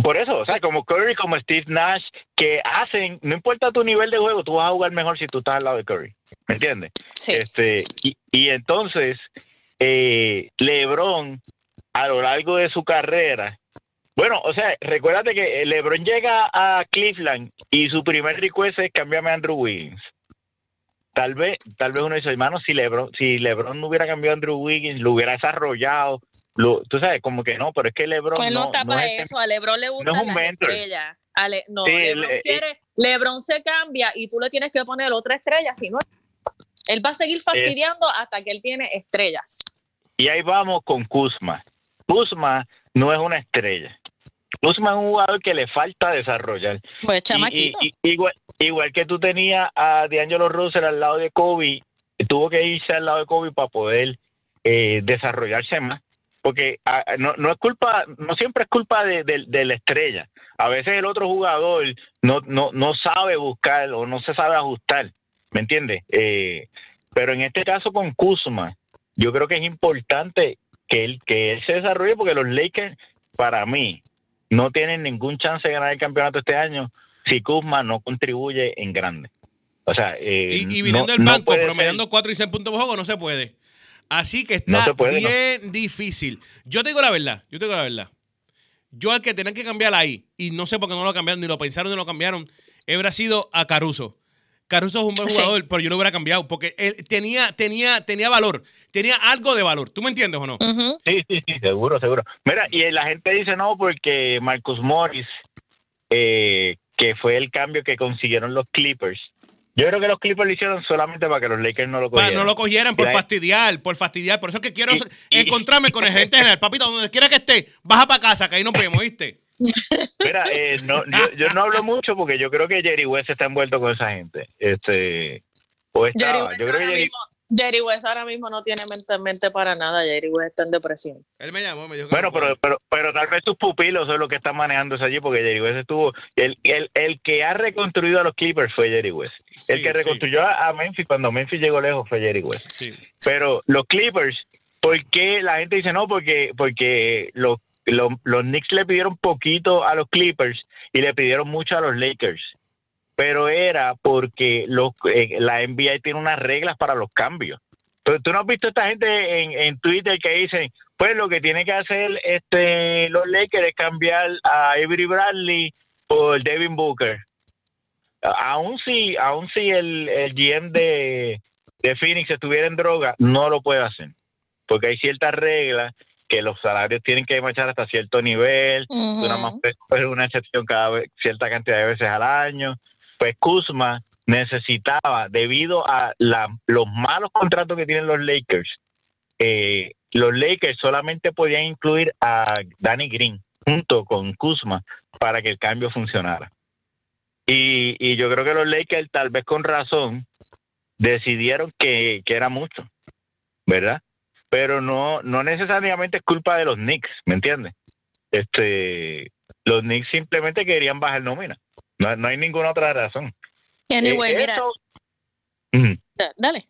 Por eso, o sea, como Curry, como Steve Nash, que hacen, no importa tu nivel de juego, tú vas a jugar mejor si tú estás al lado de Curry. ¿Me entiendes?
Sí.
Este, y, y entonces, eh, LeBron, a lo largo de su carrera, bueno, o sea, recuérdate que LeBron llega a Cleveland y su primer request es cambiarme a Andrew Wiggins. Tal vez, tal vez uno dice, hermano, si LeBron, si LeBron no hubiera cambiado a Andrew Wiggins, lo hubiera desarrollado, lo, tú sabes, como que no, pero es que LeBron
Pues no,
no, es
eso. A LeBron le gustan
no es un mentor.
Le- no,
Sí,
LeBron
le-
quiere. LeBron se cambia y tú le tienes que poner otra estrella. Si no, él va a seguir fastidiando hasta que él tiene estrellas.
Y ahí vamos con Kuzma. Kuzma no es una estrella. Kuzma es un jugador que le falta desarrollar.
Pues
Y-
chamaquito.
y- y- igual, igual que tú tenías a D'Angelo Russell al lado de Kobe, tuvo que irse al lado de Kobe para poder eh, desarrollarse más. Porque ah, no, no es culpa, no siempre es culpa de, de- de la estrella. A veces el otro jugador no, no, no sabe buscar o no se sabe ajustar. ¿Me entiendes? Eh, pero en este caso con Kuzma, yo creo que es importante que él, que él se desarrolle porque los Lakers, para mí, no tienen ningún chance de ganar el campeonato este año si Kuzma no contribuye en grande. O sea, eh,
Y, y
no-
viniendo del
no
banco,
ser-
promediando 4 y 6 puntos por juego, no se puede. Así que
No
está
puede, no.
bien difícil. Yo te digo la verdad, yo te digo la verdad. Yo al que tenían que cambiar ahí, y no sé por qué no lo cambiaron, ni lo pensaron ni lo cambiaron, hubiera sido a Caruso. Caruso es un buen
Sí.
jugador, pero yo lo hubiera cambiado porque él tenía, tenía, tenía valor, tenía algo de valor. ¿Tú me entiendes o no?
Sí, sí, sí, seguro, seguro. Mira, y la gente dice no porque Marcus Morris, eh, que fue el cambio que consiguieron los Clippers. Yo creo que los Clippers lo hicieron solamente para que los Lakers no lo
Para
cogieran.
no lo cogieran por fastidiar, por fastidiar. Por eso es que quiero
Y- y-
encontrarme con el gerente general. Papito, donde quiera que esté, baja para casa, que ahí nos vemos, ¿viste?
Mira, eh, no, yo, yo no hablo mucho porque yo creo que Jerry West está envuelto con esa gente. Este, o estaba.
Jerry West
yo creo que
ahora
Jerry,
mismo- Jerry West ahora mismo no tiene mente, mente para nada. Jerry West está en depresión.
Él me llamó, me dijo que
Bueno, pero, pero, pero tal vez sus pupilos son los que están manejando eso allí, porque Jerry West estuvo. El, el, el que ha reconstruido a los Clippers fue Jerry West. El
Sí,
que reconstruyó a a Memphis cuando Memphis llegó lejos fue Jerry West.
sí.
Pero los Clippers, ¿por qué la gente dice no? Porque, porque los, los, Knicks le pidieron poquito a los Clippers y le pidieron mucho a los Lakers. Pero era porque eh, la NBA tiene unas reglas para los cambios. Pero tú no has visto esta gente en, en Twitter que dicen, pues lo que tiene que hacer este los Lakers es cambiar a Avery Bradley por Devin Booker. Aún si, aún si el, el GM de, de Phoenix estuviera en droga, no lo puede hacer. Porque hay ciertas reglas que los salarios tienen que marchar hasta cierto nivel, nada más puedes coger una excepción cada vez, cierta cantidad de veces al año. Pues Kuzma necesitaba, debido a la- los malos contratos que tienen los Lakers, eh, los Lakers solamente podían incluir a Danny Green junto con Kuzma para que el cambio funcionara. Y, y yo creo que los Lakers, tal vez con razón, decidieron que, que era mucho, ¿verdad? Pero no, no necesariamente es culpa de los Knicks, ¿me entiendes? Este, los Knicks simplemente querían bajar nómina. No, no hay ninguna otra razón.
Anyway,
Eh,
mira,
eso,
da- dale.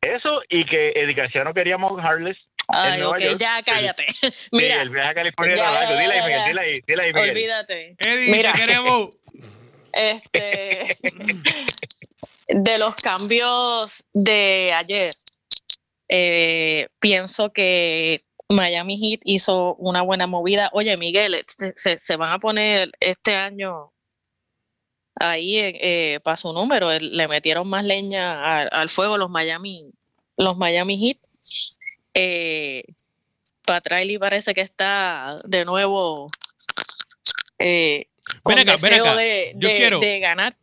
eso y que Edicaciano queríamos Harless.
Ay, ok,
York.
ya cállate. [LAUGHS] Mira,
el viaje a California.
Ya,
era
ya,
largo. Dile ahí, Miguel, dile ahí, dile ahí, Miguel.
olvídate.
Eddie,
Mira.
te queremos. [LAUGHS]
Este, [LAUGHS] de los cambios de ayer, eh, pienso que Miami Heat hizo una buena movida. Oye, Miguel, este, se, se van a poner este año ahí eh, para su número. Le metieron más leña al, al fuego los Miami, los Miami Heat. Eh, Pat Riley parece que está de nuevo eh, con
Ven acá, ven
deseo
acá.
de-
Yo
de-
quiero-
de ganar.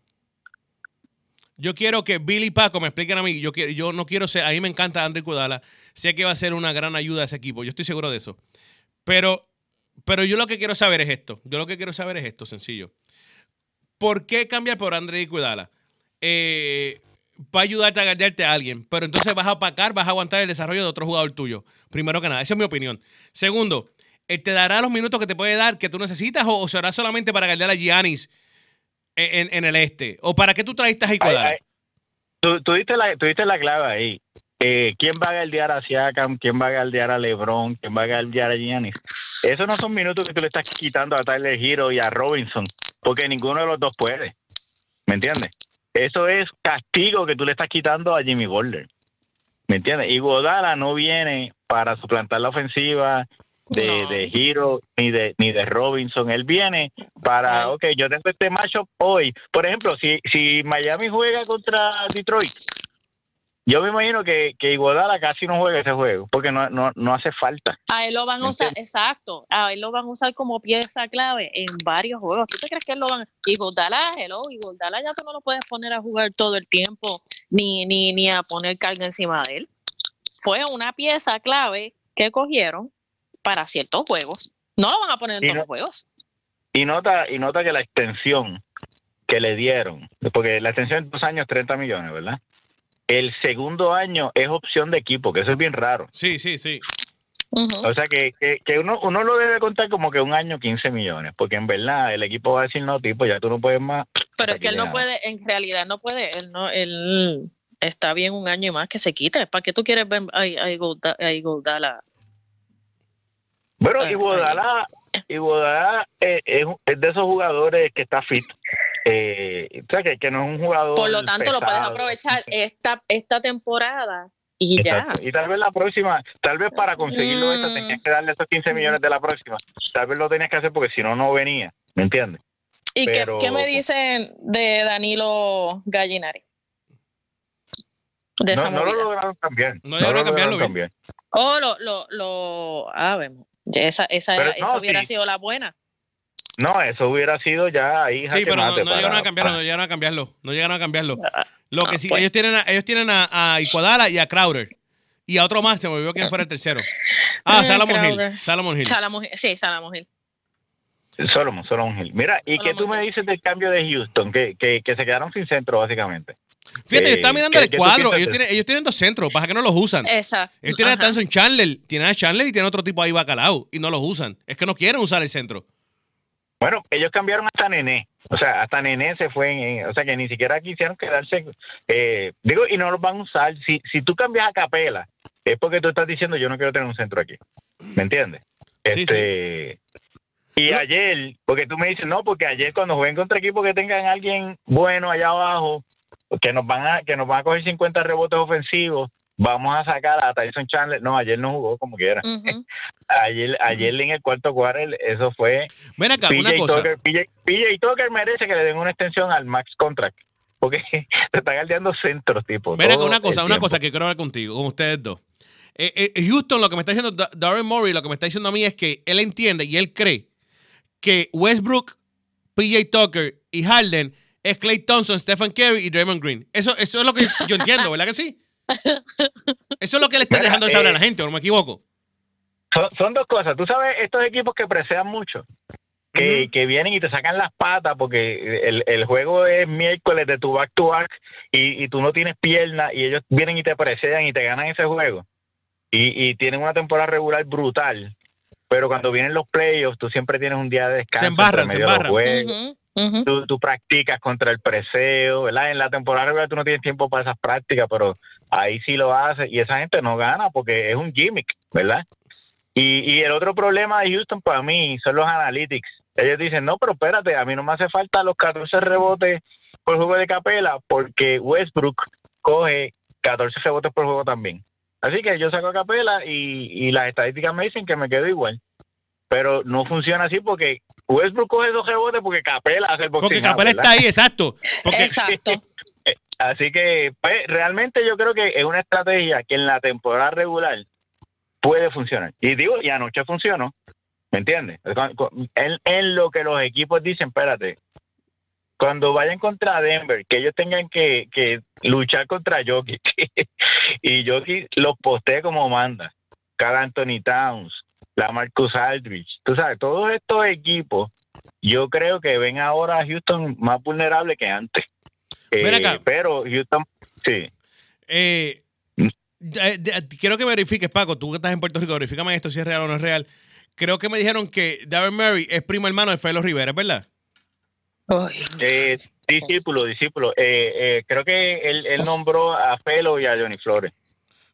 Yo quiero que Billy Paco me expliquen a mí. Yo, quiero, yo no quiero ser. A mí me encanta André Kudala. Sé que va a ser una gran ayuda a ese equipo. Yo estoy seguro de eso. Pero, pero yo lo que quiero saber es esto. Yo lo que quiero saber es esto, sencillo. ¿Por qué cambiar por André Iguodala? Eh, va a ayudarte a ganarte a alguien, pero entonces vas a opacar, vas a aguantar el desarrollo de otro jugador tuyo. Primero que nada, esa es mi opinión. Segundo, te dará los minutos que te puede dar que tú necesitas o, o será solamente para ganarle a Giannis en, el este. ¿O para qué tú trajiste a Iguodala?
Tú, tú diste la, tú diste la clave ahí. Eh, ¿Quién va a galdear a Siakam? ¿Quién va a galdear a LeBron? ¿Quién va a galdear a Giannis? Esos no son minutos que tú le estás quitando a Tyler Hero y a Robinson, porque ninguno de los dos puede. ¿Me entiendes? Eso es castigo que tú le estás quitando a Jimmy Butler. ¿Me entiendes? Y Godala no viene para suplantar la ofensiva de,
No.
de Hero ni de ni de Robinson. Él viene para, ok, yo tengo este matchup hoy. Por ejemplo, si, si Miami juega contra Detroit, yo me imagino que, que Iguodala casi no juega ese juego, porque no, no, no hace falta.
A él lo van a
¿Me
usar,
entiendes?
exacto, a él lo van a usar como pieza clave en varios juegos. ¿Tú te crees que él lo van Goldala, hello, y Goldala ya tú no lo puedes poner a jugar todo el tiempo, ni, ni, ni a poner carga encima de él. Fue una pieza clave que cogieron para ciertos juegos. No lo van a poner en
Y
todos
no-
los juegos.
Y nota, y nota que la extensión que le dieron, porque la extensión es dos años, 30 millones, ¿verdad? El segundo año es opción de equipo, que eso es bien raro.
Sí, sí, sí.
O sea que, que, que uno, uno lo debe contar como que un año 15 millones, porque en verdad el equipo va a decir, no, tipo, ya tú no puedes más.
Pero es que él no puede, en realidad no puede, él no, él está bien un año y más que se quite. ¿Para qué tú quieres ver a, a Iguodala- a Iguodala?
Bueno,
Ah,
Iguodala, Iguodala eh, es, es de esos jugadores que está fit. Eh, o sea, que, que no es un jugador.
Por lo tanto, lo puedes aprovechar esta, esta temporada y ya.
Y tal vez la próxima, tal vez para conseguirlo
Mm.
tenías que darle esos 15 millones de la próxima. Tal vez lo tenías que hacer porque si no, no venía. ¿Me entiendes?
¿Y qué,
pero-
qué me dicen de Danilo Gallinari? De esa
No, no lo lograron cambiar.
No lograron cambiarlo bien.
cambiar.
Oh, lo, lo, lo, ah, vemos. Ya Esa, esa,
Pero
era-
no,
esa hubiera
sí.
sido la buena.
No, eso hubiera sido ya ahí.
Sí, pero no, llegaron a cambiarlo, no llegaron a cambiarlo. No llegaron a cambiarlo.
Ah,
Lo que
ah,
sí,
pues.
ellos tienen, a, ellos tienen a, a Iguodala y a Crowder. Y a otro más, se me olvidó quién fuera el tercero. Ah,
Eh,
Salomon. Hill. Salomon Hill.
Sí, Salamos Hill.
Solomon, Solomon Hill. Mira, ¿y qué tú me dices del cambio de Houston? Que, que, que se quedaron sin centro, básicamente.
Fíjate, yo estaba mirando
¿qué-
el cuadro. Ellos tienen, ellos tienen dos centros, pasa que no los usan.
Esa.
Ellos tienen a. Tanson Chandler, tienen a Chandler y tienen otro tipo ahí bacalao y no los usan. Es que no quieren usar el centro.
Bueno, ellos cambiaron hasta Nené. O sea, hasta Nené se fue. En, o sea, que ni siquiera quisieron quedarse. eh, digo, y no los van a usar. Si, si tú cambias a Capela, es porque tú estás diciendo, yo no quiero tener un centro aquí. ¿Me entiendes?
Sí,
Este, Y
No.
ayer, porque tú me dices, no, porque ayer cuando jueguen contra equipos que tengan alguien bueno allá abajo, que nos van a que nos van a coger 50 rebotes ofensivos, vamos a sacar a Tyson Chandler. No, ayer no jugó como quiera. [LAUGHS] Ayer, ayer en el cuarto quarter, eso fue
Ven acá, una
PJ
cosa.
Tucker, PJ, PJ Tucker merece que le den una extensión al max contract. Porque [LAUGHS] se están galdeando centros, tipo.
Ven acá, una cosa, una
tiempo.
cosa que quiero hablar contigo, con ustedes dos. Eh, eh, Houston, lo que me está diciendo Da- Darren Murray, lo que me está diciendo a mí es que él entiende y él cree que Westbrook, PJ Tucker y Harden es Clay Thompson, Stephen Curry y Draymond Green. Eso, eso es lo que yo entiendo, ¿verdad que sí? Eso es lo que le está
Mira,
dejando de saber a la
eh,
gente, ¿o no me equivoco?
Son, son dos cosas. Tú sabes, estos equipos que presean mucho, que, que vienen y te sacan las patas porque el, el juego es miércoles de tu back to back y, y tú no tienes pierna y ellos vienen y te presean y te ganan ese juego. Y, y tienen una temporada regular brutal. Pero cuando vienen los playoffs, tú siempre tienes un día de descanso.
Se embarran, se
medio de los
embarran.
Tú, practicas contra el preseo, ¿verdad? En la temporada regular tú no tienes tiempo para esas prácticas, pero ahí sí lo haces y esa gente no gana porque es un gimmick, ¿verdad? Y, el otro problema de Houston para mí son los analytics. Ellos dicen, no, pero espérate, a mí no me hace falta los 14 rebotes por juego de capela porque Westbrook coge 14 rebotes por juego también. Así que yo saco capela y, y las estadísticas me dicen que me quedo igual. Pero no funciona así porque Westbrook coge dos rebotes porque Capela hace el boxing
Porque Capela
¿verdad?
está ahí, exacto. Porque,
Exacto. [LAUGHS]
Así que pues, realmente yo creo que es una estrategia que en la temporada regular puede funcionar. Y digo, y anoche funcionó, ¿me entiendes? En, en lo que los equipos dicen, espérate, cuando vayan contra Denver, que ellos tengan que, que luchar contra Jokic [LAUGHS] y Jokic los postee como manda, cada Anthony Towns, la Marcus Aldridge, tú sabes, todos estos equipos, yo creo que ven ahora a Houston más vulnerable que antes. Eh,
acá.
pero Houston, sí.
eh, eh, quiero que verifiques, Paco, tú que estás en Puerto Rico, verifícame esto si es real o no es real. Creo que me dijeron que Darren Murray es primo hermano de Felo Rivera, ¿es verdad?
Eh, discípulo, discípulo. Eh, eh, creo que él, él, nombró a Felo y a Johnny Flores.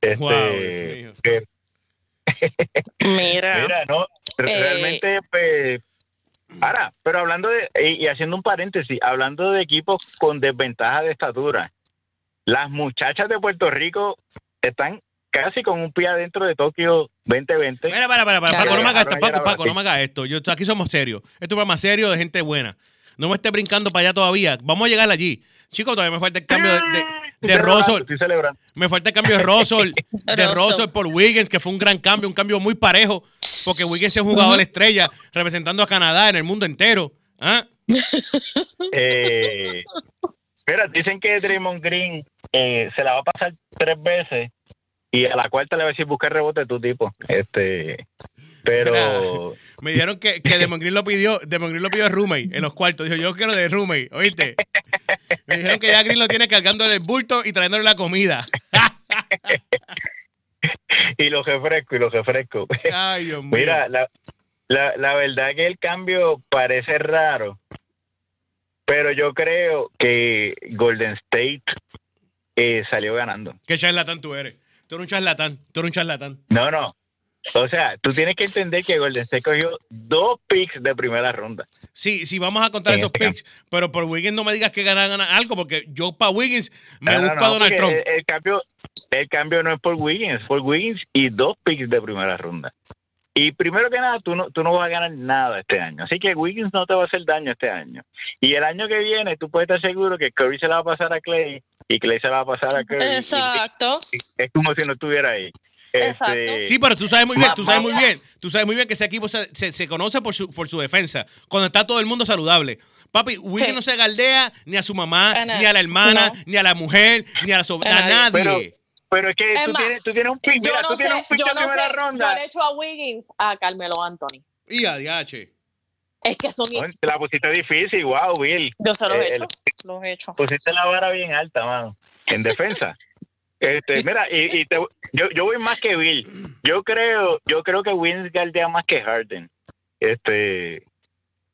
Este,
Wow,
Mira.
Mira, no,
Eh,
realmente, pues, ahora, pero hablando de, y, y haciendo un paréntesis, hablando de equipos con desventaja de estatura, las muchachas de Puerto Rico están casi con un pie adentro de Tokio 2020.
Mira, para, para, para. Paco, no me hagas esto, Paco, Paco, no me hagas esto. Yo, aquí somos serios. Esto es un programa serio de gente buena. No me estés brincando para allá todavía. Vamos a llegar allí. Chicos, todavía me falta el cambio de, de, de.
Estoy celebrando.
Me falta el cambio de Russell, [LAUGHS] de
Russell.
Russell por Wiggins, que fue un gran cambio, un cambio muy parejo, porque Wiggins es un jugador estrella representando a Canadá en el mundo entero. ¿Ah?
Eh, mira, dicen que Draymond Green eh, se la va a pasar tres veces y a la cuarta le va a decir buscar rebote tu tipo. Este, pero [LAUGHS]
Me dijeron que, que Demon Green lo pidió, Demon Green lo pidió de roommate en los cuartos. Dijo, yo quiero de roommate, ¿oíste? Me dijeron que ya Green lo tiene cargándole el bulto y trayéndole la comida. [LAUGHS]
y los refrescos y los refrescos.
Ay, Dios mío.
Mira, la, la, la verdad que el cambio parece raro, pero yo creo que Golden State eh, salió ganando.
Qué charlatán tú eres. Tú eres un charlatán, tú eres un charlatán.
No, no. O sea, tú tienes que entender que Golden State cogió dos picks de primera ronda.
Sí, sí, vamos a contar
En
esos
este
picks, pero por Wiggins no me digas que ganan, ganan algo, porque yo para Wiggins me
No, no,
busco a
no,
Donald Trump.
El, el cambio, el cambio no es por Wiggins, es por Wiggins y dos picks de primera ronda. Y primero que nada, tú no, tú no vas a ganar nada este año. Así que Wiggins no te va a hacer daño este año. Y el año que viene, tú puedes estar seguro que Curry se la va a pasar a Clay y Clay se la va a pasar a Curry. Y-
Exacto.
y es como si no estuviera ahí.
Exacto.
Este,
Sí, pero tú sabes muy bien, tú sabes muy bien, tú sabes muy bien que ese equipo se, se- se conoce por su, por su defensa, cuando está todo el mundo saludable. Papi, Wiggins
Sí.
no se galdea ni a su mamá,
A
ni a la hermana,
No.
ni a la mujer, ni a la sobrina,
A
a
nadie.
nadie.
Pero es que
Es
tú
más,
tienes, tú tienes un mira,
no
tú
sé,
tienes un pick
yo no
primera
sé,
ronda.
yo le echo a Wiggins a Carmelo Anthony.
Y a DH.
Es que son
Te la pusiste difícil, wow, Will.
yo se los
Eh,
he hecho,
el-
los he hecho.
pusiste la vara bien alta, mano, en defensa. Este, mira, y, y te- yo, yo voy más que Bill. Yo creo, yo creo que Wins galdea más que Harden. Este,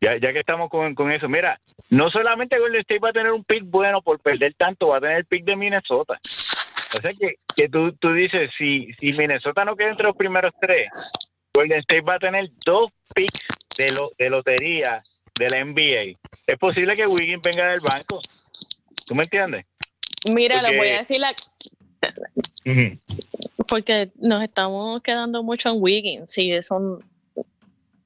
ya, ya que estamos con, con eso, mira, no solamente Golden State va a tener un pick bueno por perder tanto, va a tener el pick de Minnesota. O sea que, que tú, tú dices, si, si Minnesota no queda entre los primeros tres, Golden State va a tener dos picks de, lo, de lotería de la NBA. Es posible que Wiggins venga del banco. ¿Tú me entiendes?
Mira, les
Porque-
voy a decir la, Porque nos estamos quedando mucho en Wiggins. Sí, eso.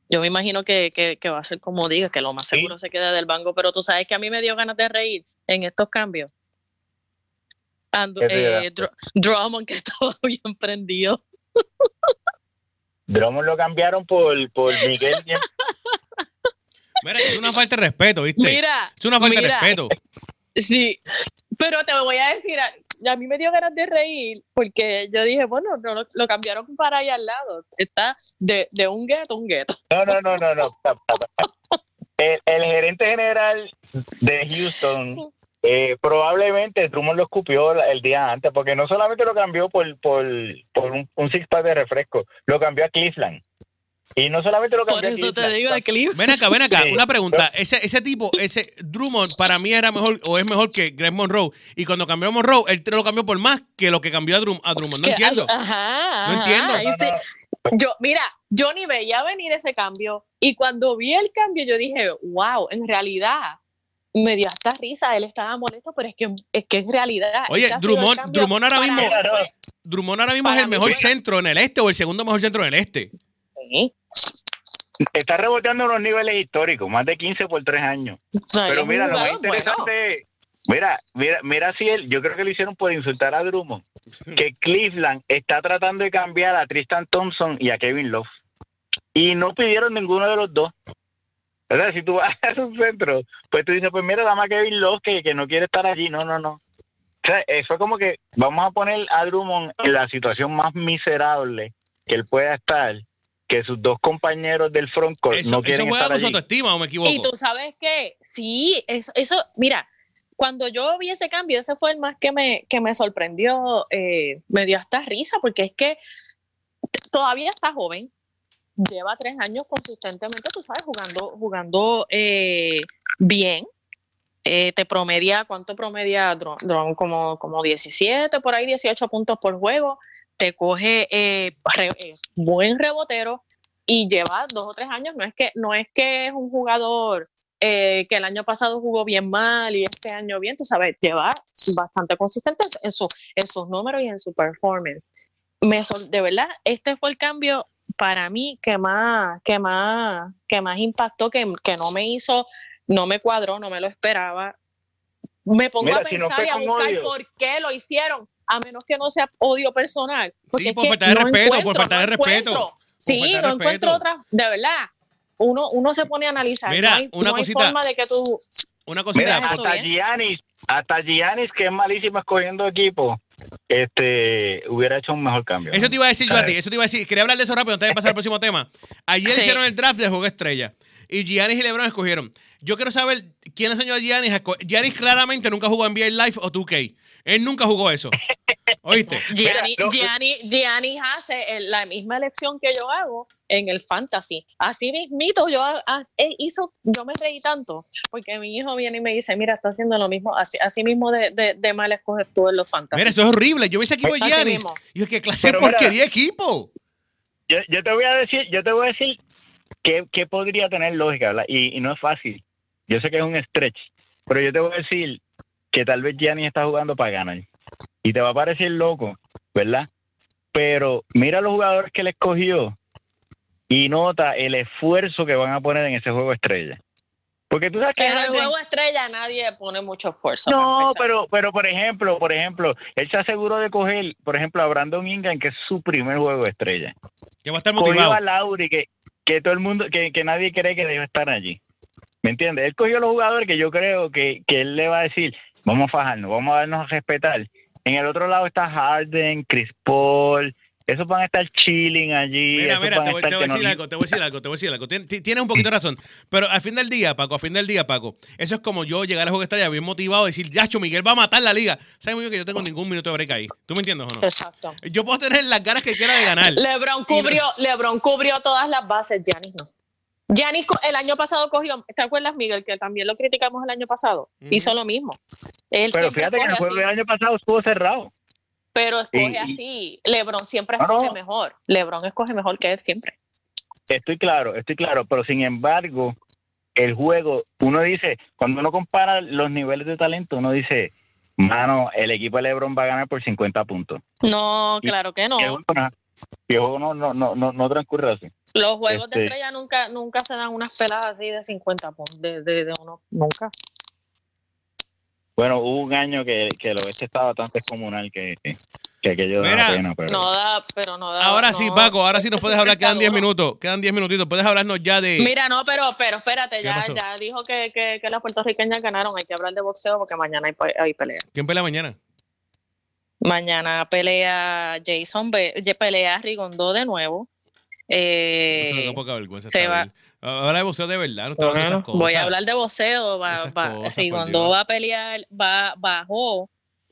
Yo me imagino que, que, que va a ser como diga, que lo más
Sí.
seguro se queda del banco, pero tú sabes que a mí me dio ganas de reír en estos cambios. Eh, Dr- Drummond, que [LAUGHS] estaba bien prendido.
Drummond lo cambiaron por, por Miguel.
Mira, es una falta de respeto, ¿viste?
Mira,
es una falta de respeto.
Sí, pero te voy a decir, a, mí me dio ganas de reír porque yo dije, bueno, no, lo, cambiaron para allá al lado. Está de, de un gueto a un gueto.
No, no, no, no, no. El, el gerente general de Houston eh, probablemente Drummond lo escupió el día antes, porque no solamente lo cambió por, por, por un, un six pack de refresco, lo cambió a Cleveland. Y no solamente lo
Por
cambió a
eso te
Cleveland,
digo de Cliff.
Ven acá, ven acá,
Sí.
una pregunta. Ese, ese tipo, ese Drummond, para mí era mejor o es mejor que Greg Monroe. Y cuando cambió a Monroe, él te lo cambió por más que lo que cambió a, Drum- a Drummond. No
Que-
entiendo.
Ajá,
No
ajá,
entiendo.
ahí sí. Yo, mira, yo ni veía venir ese cambio y cuando vi el cambio yo dije, wow, en realidad me dio hasta risa, él estaba molesto, pero es que es que en realidad...
Oye, Drummond- Drummond ahora mismo-. Drummond ahora mismo es el mejor centro en el este o el segundo mejor centro en el este.
Sí.
Está reboteando unos niveles históricos, más de 15 por tres años.
O sea,
Pero mira, lo más interesante es, mira, mira, mira si él, yo creo que lo hicieron por insultar a Drummond, [LAUGHS] que Cleveland está tratando de cambiar a Tristan Thompson y a Kevin Love. Y no pidieron ninguno de los dos. O sea, si tú vas [LAUGHS] a un centro, pues tú dices, pues mira, dame a Kevin Love que, que no quiere estar allí. No, no, no. O sea, fue como que vamos a poner a Drummond en la situación más miserable que él pueda estar, que sus dos compañeros del frontcourt
Eso,
no
eso
quieren
juega
estar
con su
allí.
autoestima o me equivoco.
Y tú sabes que sí, eso, eso, mira, cuando yo vi ese cambio, ese fue el más que me, que me sorprendió, eh, me dio hasta risa, porque es que todavía está joven, lleva tres años consistentemente, tú sabes, jugando, jugando eh, bien, eh, te promedia, ¿cuánto promedia Dron? Como, como 17, por ahí 18 puntos por juego, te coge eh, eh, buen rebotero y lleva dos o tres años, no es que, no es, que es un jugador que el año pasado jugó bien mal y este año bien, tú sabes, lleva bastante consistente en, su, en sus números y en su performance. Me de verdad, este fue el cambio para mí que más, que más, que más impactó, que, que no me hizo no me cuadró, no me lo esperaba. Me pongo a pensar y a buscar por qué lo hicieron, a menos que no sea odio personal.
sí, por falta de respeto, por falta de respeto.
Sí, no encuentro otra, de verdad. Uno, uno se pone a analizar. Mira, no hay, una cosita, forma de que tú.
Una cosita.
hasta Giannis, hasta Giannis, que es malísimo escogiendo equipo, este hubiera hecho un mejor cambio.
Eso te iba a decir yo a ti, eso te iba a decir. Quería hablar de eso rápido antes de pasar al próximo tema. Ayer hicieron el draft de juego estrella y Giannis y LeBron escogieron. Yo quiero saber quién enseñó a Giannis. Giannis claramente nunca jugó NBA Live o 2K. Él nunca jugó eso. [LAUGHS] ¿Oíste?
Giannis, hace la misma elección que yo hago en el fantasy. Así mismito, yo hizo, yo me reí tanto porque mi hijo viene y me dice, mira, está haciendo lo mismo, así, así mismo de, de, mal escoger tú en los fantasy.
Mira, eso es horrible. Yo vi ese equipo de Giannis. Y es que clase de porquería equipo.
Yo, yo, te voy a decir, yo te voy a decir qué, qué podría tener lógica, y, y no es fácil. Yo sé que es un stretch, pero yo te voy a decir que tal vez Gianni está jugando para ganar. Y te va a parecer loco, ¿verdad? Pero mira los jugadores que le escogió y nota el esfuerzo que van a poner en ese juego estrella. Porque tú sabes que
en el juego estrella nadie pone mucho esfuerzo.
No, pero, pero por ejemplo, por ejemplo, él se aseguró de coger, por ejemplo, a Brandon Ingram, que es su primer juego estrella.
Que va a estar motivado.
a Lauri, que, que todo el mundo, que, que nadie cree que debe estar allí. ¿Me entiendes? Él cogió los jugadores que yo creo que, que él le va a decir, vamos a fajarnos, vamos a darnos a respetar. En el otro lado está Harden, Chris Paul, esos van a estar chilling allí.
Mira, mira, te voy, a decir algo, te voy a decir algo, te voy a decir algo. Tienes un poquito de razón. Pero al fin del día, Paco, al fin del día, Paco, eso es como yo llegar al juego estaría bien motivado y decir, Yacho, Miguel va a matar la liga. Sabes muy bien que yo tengo ningún minuto de break ahí. ¿Tú me entiendes o no?
Exacto.
Yo puedo tener las ganas que quiera de ganar.
LeBron cubrió, LeBron cubrió todas las bases, Giannis no. Giannis el año pasado cogió, ¿te acuerdas, Miguel, que también lo criticamos el año pasado? Hizo lo mismo.
Pero fíjate que el juego del año pasado estuvo cerrado.
Pero escoge así. LeBron siempre escoge mejor. LeBron escoge mejor que él siempre.
Estoy claro, estoy claro, pero sin embargo, el juego, uno dice, cuando uno compara los niveles de talento, uno dice, mano, el equipo de LeBron va a ganar por 50 puntos.
No, claro que no.
Y el juego no, no, no, no, no transcurre así.
Los juegos de este estrella nunca, nunca se dan unas peladas así de 50 puntos, de, de, uno, nunca.
Bueno, hubo un año que, que el oeste estaba tan descomunal que, que, aquello da pena. Pero...
No da, pero no da.
Ahora sí, Paco, ahora sí nos puedes hablar, quedan 10 minutos, quedan 10 minutitos, puedes hablarnos ya de...
Mira, no, pero, pero espérate, ya, ya dijo que, que, que las puertorriqueñas ganaron, hay que hablar de boxeo porque mañana hay, hay pelea.
¿Quién pelea mañana?
Mañana pelea Jason, pelea Rigondo de nuevo. Eh,
poca vergüenza. Se va. Habla de voceo de verdad, no
Voy a hablar de voceo. Va, va, Rigondo va a pelear, va, bajó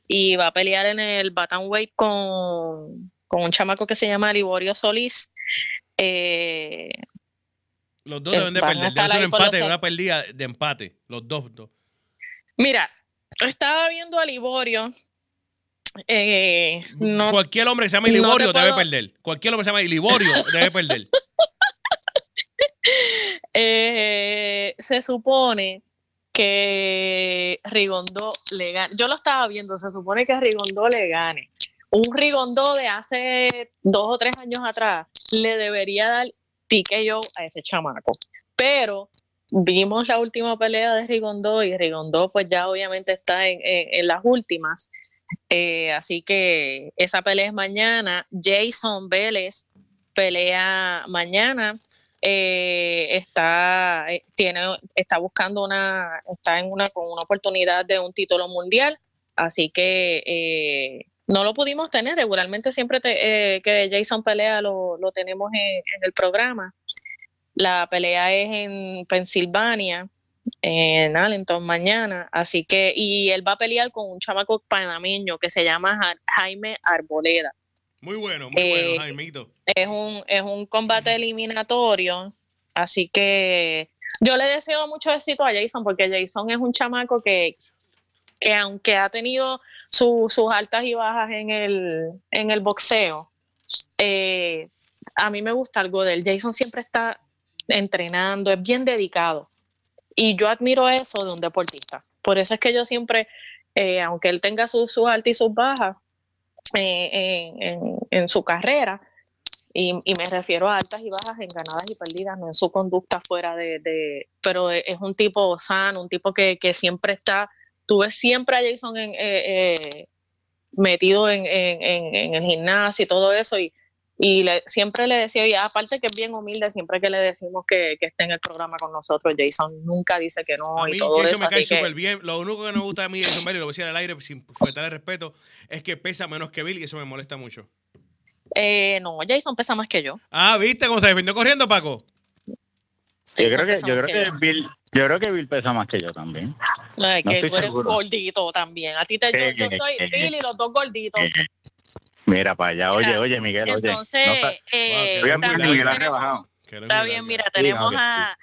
y va a pelear en el Weight con, con un chamaco que se llama Liborio Solís. Eh,
los dos deben de perder. Deben ser un empate, una pérdida de empate. Los dos, dos.
Mira, estaba viendo a Liborio eh,
Cualquier hombre que se llame Liborio debe perder. Cualquier hombre que se llame Liborio debe perder. [LAUGHS]
Eh, se supone que Rigondo le gane. Yo lo estaba viendo, se supone que Rigondo le gane. Un Rigondo de hace dos o tres años atrás le debería dar tique yo a ese chamaco. Pero vimos la última pelea de Rigondo y Rigondo pues ya obviamente está en las últimas eh, así que esa pelea es mañana. Jason Vélez pelea mañana. Eh, está, eh, tiene, está buscando una, está en una con una oportunidad de un título mundial. Así que no lo pudimos tener. Regularmente siempre que Jason pelea lo, tenemos en el programa. La pelea es en Pensilvania en Allenton mañana, así que, y él va a pelear con un chamaco panameño que se llama Jaime Arboleda.
Muy bueno, muy bueno, eh, Jaimito.
Es un, es un combate eliminatorio, así que yo le deseo mucho éxito a Jason porque Jason es un chamaco que, que aunque ha tenido sus altas y bajas en el, en el boxeo, eh, a mí me gusta algo de él. Jason siempre está entrenando, es bien dedicado. Y yo admiro eso de un deportista. Por eso es que yo siempre, eh, aunque él tenga sus, altas y sus bajas eh, en, su carrera, y, me refiero a altas y bajas en ganadas y perdidas, no en su conducta fuera de, pero es un tipo sano, un tipo que, siempre está, tú ves siempre a Jason en, eh, metido en, el gimnasio y todo eso, y, y siempre le decía, y aparte que es bien humilde, siempre que le decimos que, que esté en el programa con nosotros, Jason nunca dice que no.
A
y
mí
todo
Jason
eso,
me cae
que-
súper bien. Lo único que no me gusta a mí Jason Bailey, lo voy a decir al aire sin faltarle respeto, es que pesa menos que Bill y eso me molesta mucho.
Eh, no, Jason pesa más que yo.
Ah, ¿viste cómo se defendió corriendo, Paco?
Yo creo que, yo creo que
yo.
Bill, yo creo que Bill pesa más que yo también.
Ay,
no
que
estoy
tú eres
seguro.
gordito también. A ti te, yo, yo estoy
Eh,
Bill y los dos gorditos.
Mira para allá, oye,
Mira,
oye, Miguel, oye.
Entonces,
no está-
eh, también
Miguel ha rebajado.
Está bien, mira, tenemos a...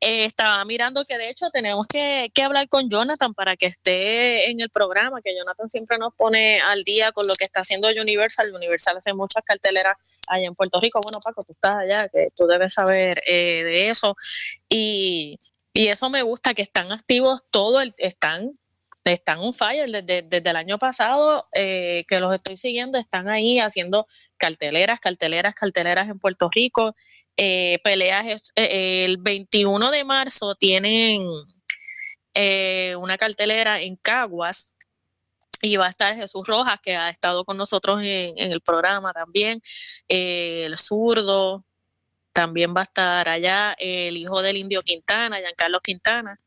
eh, estaba mirando que de hecho tenemos que, que hablar con Jonathan para que esté en el programa, que Jonathan siempre nos pone al día con lo que está haciendo Universal. Universal hace muchas carteleras allá en Puerto Rico. Bueno, Paco, tú estás allá, que tú debes saber eh, de eso. Y, y eso me gusta, que están activos todo el... Están están on fire desde, desde el año pasado eh, que los estoy siguiendo, están ahí haciendo carteleras, carteleras, carteleras en Puerto Rico, eh, peleas. es- eh, el 21 de marzo tienen eh, una cartelera en Caguas y va a estar Jesús Rojas, que ha estado con nosotros en, en el programa también, eh, el zurdo, también va a estar allá el hijo del indio Quintana, Giancarlo Quintana.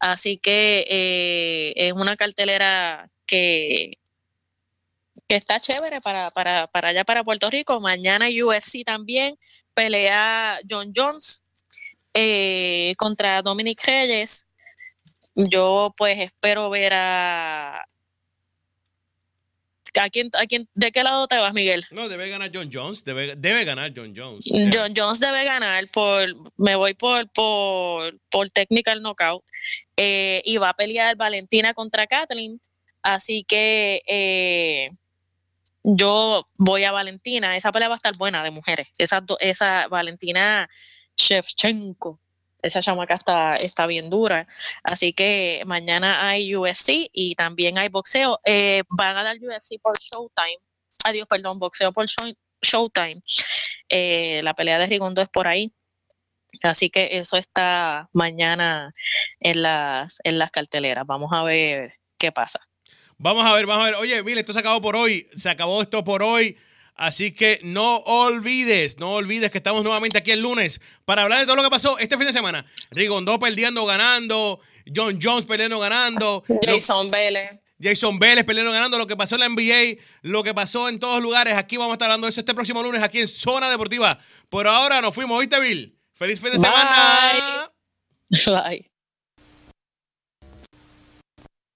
Así que eh, es una cartelera que, está chévere para, para, para allá, para Puerto Rico. Mañana UFC también pelea John Jones eh, contra Dominic Reyes. Yo pues espero ver a... ¿A quién, a quién, ¿De qué lado te vas, Miguel?
No, debe ganar John Jones. Debe, debe ganar John Jones.
John Jones debe ganar por, me voy por, por, por technical knockout. eh, y va a pelear Valentina contra Kathleen. Así que eh, yo voy a Valentina. Esa pelea va a estar buena de mujeres. Esa, esa Valentina Shevchenko. Esa chamaca está, está bien dura. Así que mañana hay UFC y también hay boxeo. Eh, van a dar UFC por Showtime. Adiós, perdón, boxeo por show- Showtime. Eh, la pelea de Rigondo es por ahí. Así que eso está mañana en las, en las carteleras. Vamos a ver qué pasa.
Vamos a ver, vamos a ver. Oye, Bill, esto se acabó por hoy. Se acabó esto por hoy. Así que no olvides, no olvides que estamos nuevamente aquí el lunes para hablar de todo lo que pasó este fin de semana. Rigondó perdiendo, ganando. John Jones perdiendo, ganando. lo-
Jason Vélez.
Jason Vélez peleando, ganando. Lo que pasó en la NBA, lo que pasó en todos lugares. Aquí vamos a estar hablando de eso este próximo lunes aquí en Zona Deportiva. Por ahora nos fuimos, ¿viste, Bill? Feliz fin de
Bye.
semana.
Bye.